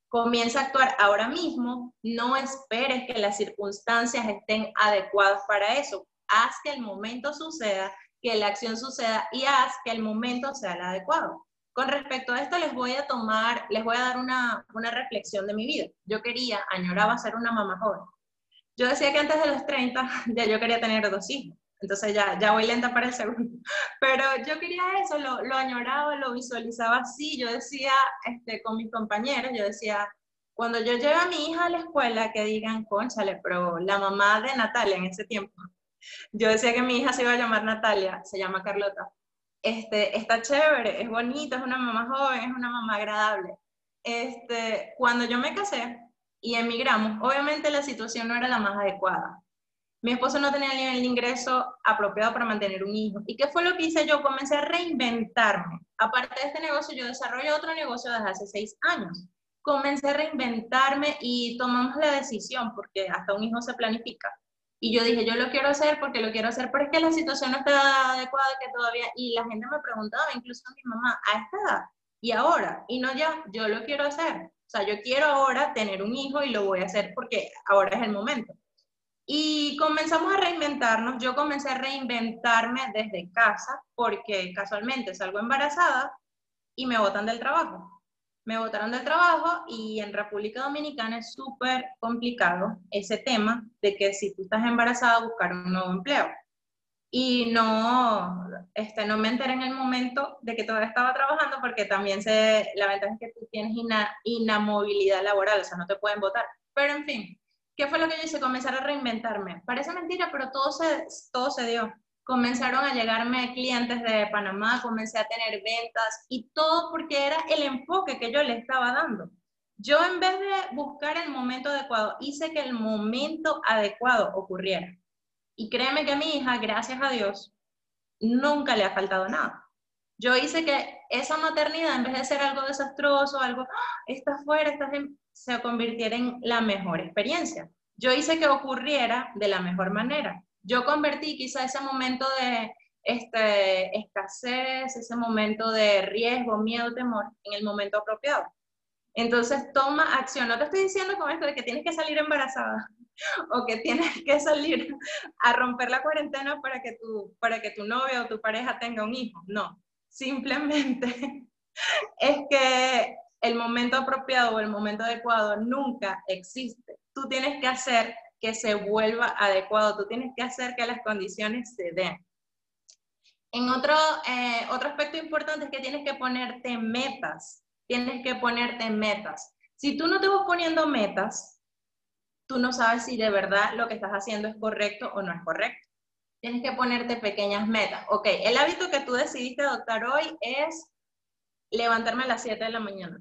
Comienza a actuar ahora mismo, no esperes que las circunstancias estén adecuadas para eso. Haz que el momento suceda, que la acción suceda y haz que el momento sea el adecuado. Con respecto a esto, les voy a tomar, les voy a dar una, una reflexión de mi vida. Yo quería, añoraba ser una mamá joven. Yo decía que antes de los 30 ya yo quería tener dos hijos. Entonces ya, ya voy lenta para el segundo. Pero yo quería eso, lo, lo añoraba, lo visualizaba así. Yo decía este, con mis compañeros, yo decía, cuando yo lleve a mi hija a la escuela, que digan, conchale, pero la mamá de Natalia en ese tiempo, yo decía que mi hija se iba a llamar Natalia, se llama Carlota este, está chévere, es bonita, es una mamá joven, es una mamá agradable. Este, cuando yo me casé y emigramos, obviamente la situación no era la más adecuada. Mi esposo no tenía el nivel de ingreso apropiado para mantener un hijo. ¿Y qué fue lo que hice yo? Comencé a reinventarme. Aparte de este negocio, yo desarrollé otro negocio desde hace seis años. Comencé a reinventarme y tomamos la decisión, porque hasta un hijo se planifica, y yo dije, yo lo quiero hacer porque lo quiero hacer, pero es que la situación no está adecuada que todavía, y la gente me preguntaba, incluso mi mamá, a esta edad, y ahora, y no ya, yo lo quiero hacer. O sea, yo quiero ahora tener un hijo y lo voy a hacer porque ahora es el momento. Y comenzamos a reinventarnos, yo comencé a reinventarme desde casa porque casualmente salgo embarazada y me botan del trabajo me botaron del trabajo y en República Dominicana es súper complicado ese tema de que si tú estás embarazada buscar un nuevo empleo. Y no, este, no me enteré en el momento de que todavía estaba trabajando porque también se, la ventaja es que tú tienes inamovilidad laboral, o sea, no te pueden votar. Pero en fin, ¿qué fue lo que yo hice? Comenzar a reinventarme. Parece mentira, pero todo se, todo se dio comenzaron a llegarme clientes de Panamá, comencé a tener ventas y todo porque era el enfoque que yo le estaba dando. Yo en vez de buscar el momento adecuado, hice que el momento adecuado ocurriera. Y créeme que a mi hija, gracias a Dios, nunca le ha faltado nada. Yo hice que esa maternidad, en vez de ser algo desastroso, algo, ¡ah! fuera, está se convirtiera en la mejor experiencia. Yo hice que ocurriera de la mejor manera yo convertí quizá ese momento de este, escasez, ese momento de riesgo, miedo, temor, en el momento apropiado. Entonces toma acción. No te estoy diciendo con esto de que tienes que salir embarazada o que tienes que salir a romper la cuarentena para que tu, para que tu novio o tu pareja tenga un hijo. No, simplemente es que el momento apropiado o el momento adecuado nunca existe. Tú tienes que hacer que se vuelva adecuado, tú tienes que hacer que las condiciones se den. En otro, eh, otro aspecto importante es que tienes que ponerte metas, tienes que ponerte metas. Si tú no te vas poniendo metas, tú no sabes si de verdad lo que estás haciendo es correcto o no es correcto. Tienes que ponerte pequeñas metas. Ok, el hábito que tú decidiste adoptar hoy es levantarme a las 7 de la mañana.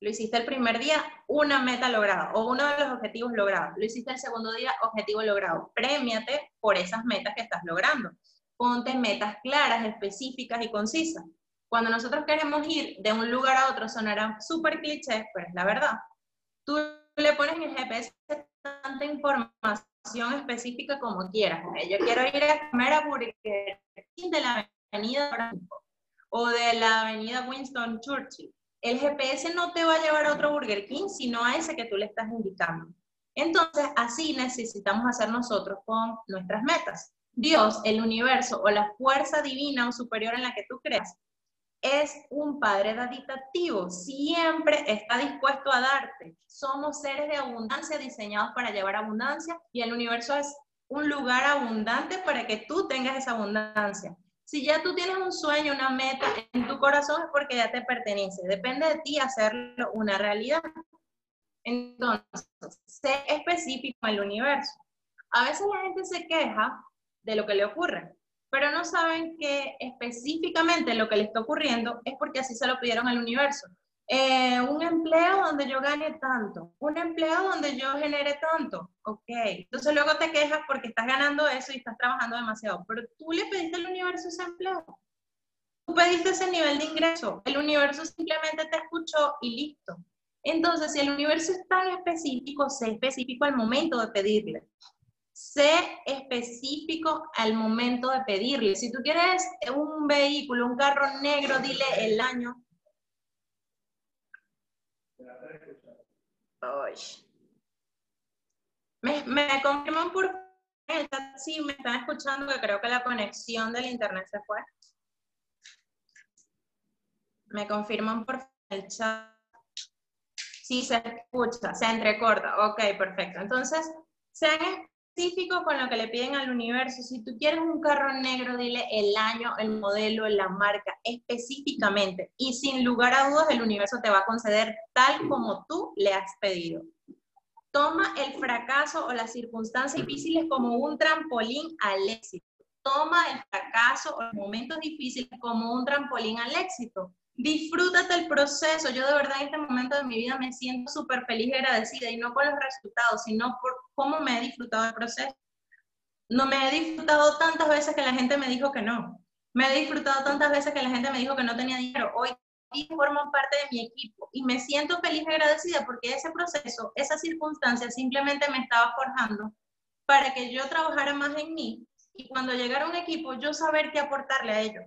Lo hiciste el primer día, una meta lograda o uno de los objetivos logrados. Lo hiciste el segundo día, objetivo logrado. Premiate por esas metas que estás logrando. Ponte metas claras, específicas y concisas. Cuando nosotros queremos ir de un lugar a otro, sonará súper cliché, pero es la verdad. Tú le pones en el GPS tanta información específica como quieras. Yo quiero ir a comer a de la avenida o de la avenida Winston Churchill el GPS no te va a llevar a otro Burger King, sino a ese que tú le estás indicando. Entonces, así necesitamos hacer nosotros con nuestras metas. Dios, el universo o la fuerza divina o superior en la que tú creas, es un padre daditativo, siempre está dispuesto a darte. Somos seres de abundancia diseñados para llevar abundancia y el universo es un lugar abundante para que tú tengas esa abundancia. Si ya tú tienes un sueño, una meta en tu corazón es porque ya te pertenece. Depende de ti hacerlo una realidad. Entonces, sé específico en el universo. A veces la gente se queja de lo que le ocurre, pero no saben que específicamente lo que le está ocurriendo es porque así se lo pidieron al universo. Eh, un empleo donde yo gane tanto, un empleo donde yo genere tanto, ok. Entonces luego te quejas porque estás ganando eso y estás trabajando demasiado, pero tú le pediste al universo ese empleo. Tú pediste ese nivel de ingreso, el universo simplemente te escuchó y listo. Entonces, si el universo es tan específico, sé específico al momento de pedirle. Sé específico al momento de pedirle. Si tú quieres un vehículo, un carro negro, dile el año. Me, me confirman por el chat si me están escuchando, que creo que la conexión del internet se fue. Me confirman por el chat. Sí, se escucha, se entrecorta. Ok, perfecto. Entonces, sean específicos con lo que le piden al universo. Si tú quieres un carro negro, dile el año, el modelo, la marca, específicamente. Y sin lugar a dudas, el universo te va a conceder tal como tú le has pedido. Toma el fracaso o las circunstancias difíciles como un trampolín al éxito. Toma el fracaso o los momentos difíciles como un trampolín al éxito. Disfrútate el proceso. Yo de verdad en este momento de mi vida me siento súper feliz y agradecida y no por los resultados, sino por cómo me he disfrutado el proceso. No me he disfrutado tantas veces que la gente me dijo que no. Me he disfrutado tantas veces que la gente me dijo que no tenía dinero. Hoy forman parte de mi equipo y me siento feliz y agradecida porque ese proceso, esa circunstancia simplemente me estaba forjando para que yo trabajara más en mí y cuando llegara un equipo yo saber qué aportarle a ellos.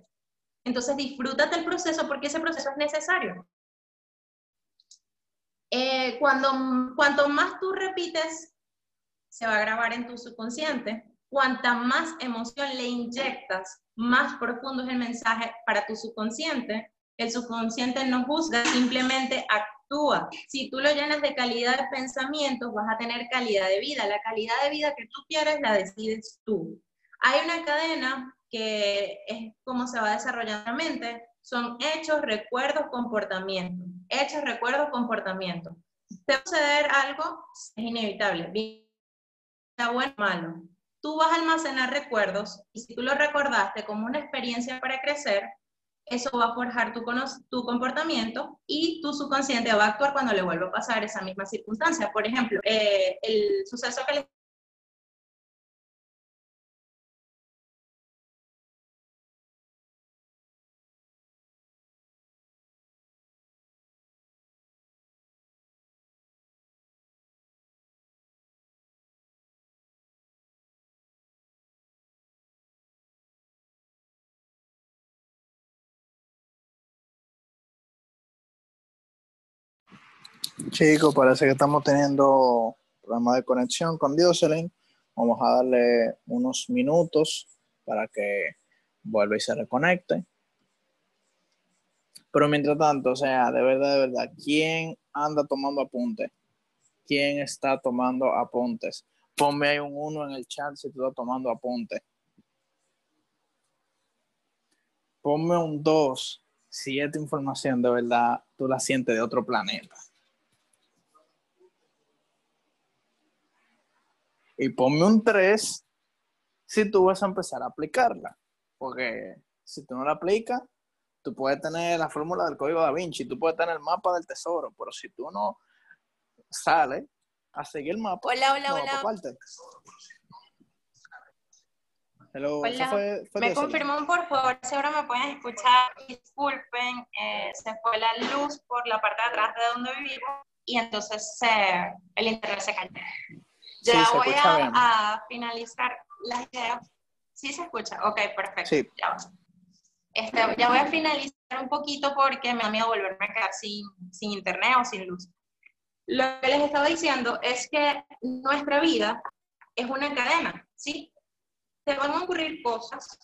Entonces disfrútate el proceso porque ese proceso es necesario. Eh, cuando, cuanto más tú repites, se va a grabar en tu subconsciente. Cuanta más emoción le inyectas, más profundo es el mensaje para tu subconsciente el subconsciente no juzga, simplemente actúa. Si tú lo llenas de calidad de pensamientos, vas a tener calidad de vida. La calidad de vida que tú quieres la decides tú. Hay una cadena que es como se va desarrollando la mente, son hechos, recuerdos, comportamiento. Hechos, recuerdos, comportamiento. Te va a suceder algo, es inevitable, bien, bueno o malo. Tú vas a almacenar recuerdos y si tú lo recordaste como una experiencia para crecer, eso va a forjar tu, tu comportamiento y tu subconsciente va a actuar cuando le vuelva a pasar esa misma circunstancia. Por ejemplo, eh, el suceso que les Chicos, parece que estamos teniendo problema de conexión con Dioselin. Vamos a darle unos minutos para que vuelva y se reconecte. Pero mientras tanto, o sea, de verdad, de verdad, ¿quién anda tomando apuntes? ¿Quién está tomando apuntes? Ponme ahí un uno en el chat si tú estás tomando apuntes. Ponme un 2 si esta información de verdad tú la sientes de otro planeta. Y ponme un 3 si tú vas a empezar a aplicarla. Porque si tú no la aplicas, tú puedes tener la fórmula del código da Vinci, tú puedes tener el mapa del tesoro, pero si tú no sales a seguir el mapa, hola, hola, no hola. parte. Hello, Hola. Fue, fue Me confirman, por favor, si ahora me pueden escuchar. Disculpen, eh, se fue la luz por la parte de atrás de donde vivimos y entonces eh, el internet se cayó. Sí, Ya se voy a, a finalizar las ideas. ¿Sí se escucha? Ok, perfecto. Sí. Ya. Este, ya voy a finalizar un poquito porque me da miedo volverme a quedar sin, sin internet o sin luz. Lo que les estaba diciendo es que nuestra vida es una cadena, ¿sí? Te van a ocurrir cosas,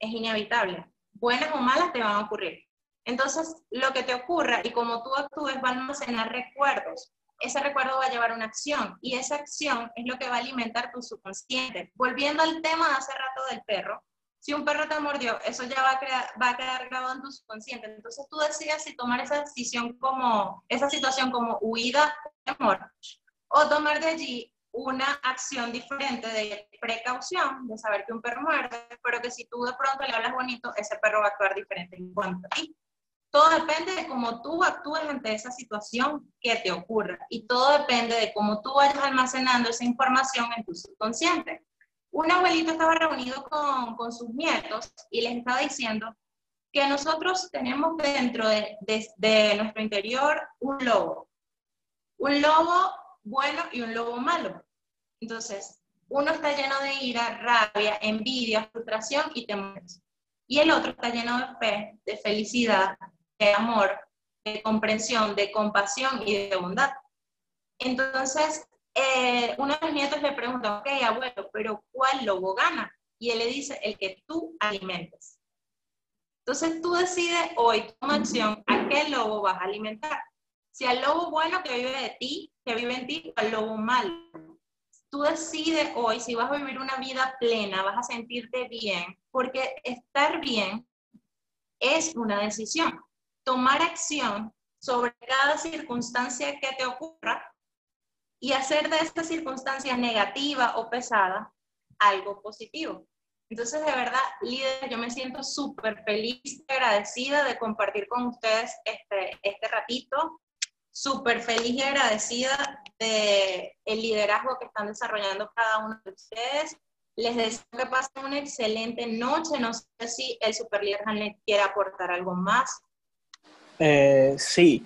es inevitable. Buenas o malas te van a ocurrir. Entonces, lo que te ocurra y como tú actúes va a almacenar recuerdos. Ese recuerdo va a llevar una acción y esa acción es lo que va a alimentar tu subconsciente. Volviendo al tema de hace rato del perro, si un perro te mordió, eso ya va a, crear- va a quedar grabado en tu subconsciente. Entonces tú decides si tomar esa decisión como, esa situación como huida de amor o tomar de allí una acción diferente de precaución, de saber que un perro muerde, pero que si tú de pronto le hablas bonito, ese perro va a actuar diferente en cuanto a ti. Todo depende de cómo tú actúes ante esa situación que te ocurra y todo depende de cómo tú vayas almacenando esa información en tu subconsciente. Un abuelito estaba reunido con, con sus nietos y les estaba diciendo que nosotros tenemos dentro de, de- de nuestro interior un lobo. un lobo bueno y un lobo malo. Entonces, uno está lleno de ira, rabia, envidia, frustración y temores. Y el otro está lleno de fe, de felicidad, de amor, de comprensión, de compasión y de bondad. Entonces, eh, uno de los nietos le pregunta, ok, abuelo, pero ¿cuál lobo gana? Y él le dice, el que tú alimentes. Entonces tú decides hoy, toma acción, a qué lobo vas a alimentar. Si al lobo bueno que vive de ti, que vive en ti, o al lobo malo. Tú decides hoy si vas a vivir una vida plena, vas a sentirte bien, porque estar bien es una decisión. Tomar acción sobre cada circunstancia que te ocurra y hacer de esta circunstancia negativa o pesada algo positivo. Entonces, de verdad, líder, yo me siento súper feliz y agradecida de compartir con ustedes este, este ratito, súper feliz y agradecida de el liderazgo que están desarrollando cada uno de ustedes. Les deseo que pasen una excelente noche. No sé si el super líder quiere aportar algo más. Eh, sí.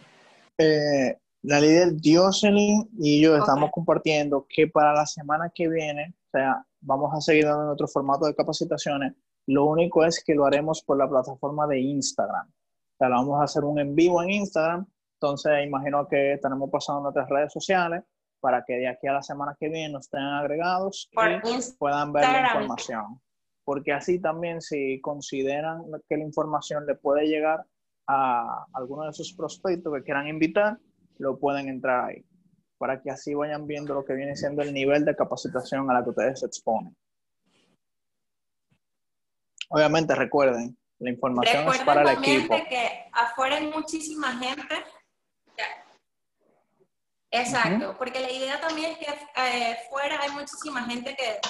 Eh, la líder Jocelyn y yo estamos compartiendo que para la semana que viene, o sea, vamos a seguir dando otro formato de capacitaciones. Lo único es que lo haremos por la plataforma de Instagram. O sea, lo vamos a hacer un en vivo en Instagram. Entonces, imagino que estaremos pasando en otras redes sociales para que de aquí a la semana que viene estén agregados y puedan ver la información. Porque así también, si consideran que la información le puede llegar a alguno de sus prospectos que quieran invitar, lo pueden entrar ahí, para que así vayan viendo lo que viene siendo el nivel de capacitación a la que ustedes se exponen. Obviamente recuerden, la información es para el equipo. que afuera hay muchísima gente. Exacto, porque la idea también es que eh, fuera hay muchísima gente que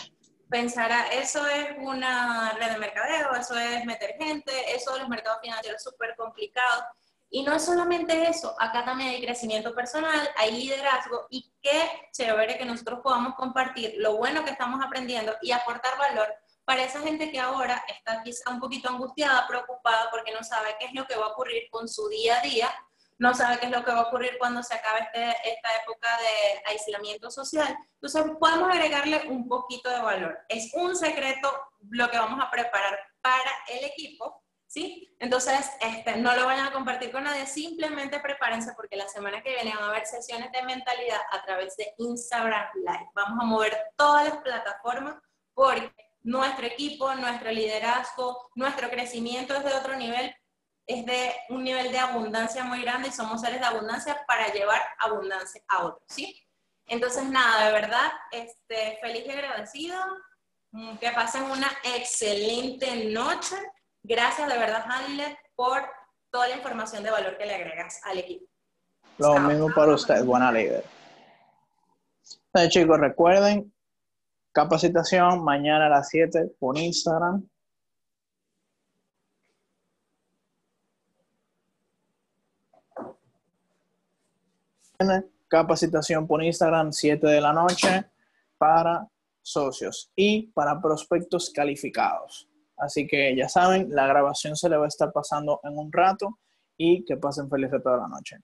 pensará, eso es una red de mercadeo, eso es meter gente, eso de los mercados financieros súper complicado. Y no es solamente eso, acá también hay crecimiento personal, hay liderazgo y qué chévere que nosotros podamos compartir lo bueno que estamos aprendiendo y aportar valor para esa gente que ahora está quizá un poquito angustiada, preocupada porque no sabe qué es lo que va a ocurrir con su día a día, no sabe qué es lo que va a ocurrir cuando se acabe este, esta época de aislamiento social. Entonces podemos agregarle un poquito de valor. Es un secreto lo que vamos a preparar para el equipo ¿sí? Entonces, este, no lo vayan a compartir con nadie, simplemente prepárense porque la semana que viene van a haber sesiones de mentalidad a través de Instagram Live. Vamos a mover todas las plataformas porque nuestro equipo, nuestro liderazgo, nuestro crecimiento es de otro nivel, es de un nivel de abundancia muy grande y somos seres de abundancia para llevar abundancia a otros, ¿sí? Entonces, nada, de verdad, este, feliz y agradecido. Mm, que pasen una excelente noche Gracias de verdad, Hamlet, por toda la información de valor que le agregas al equipo. Lo mismo para usted, buena líder. Entonces, chicos, recuerden, capacitación mañana a las 7 por Instagram. Capacitación por Instagram, 7 de la noche, para socios y para prospectos calificados. Así que ya saben, la grabación se le va a estar pasando en un rato y que pasen feliz toda la noche.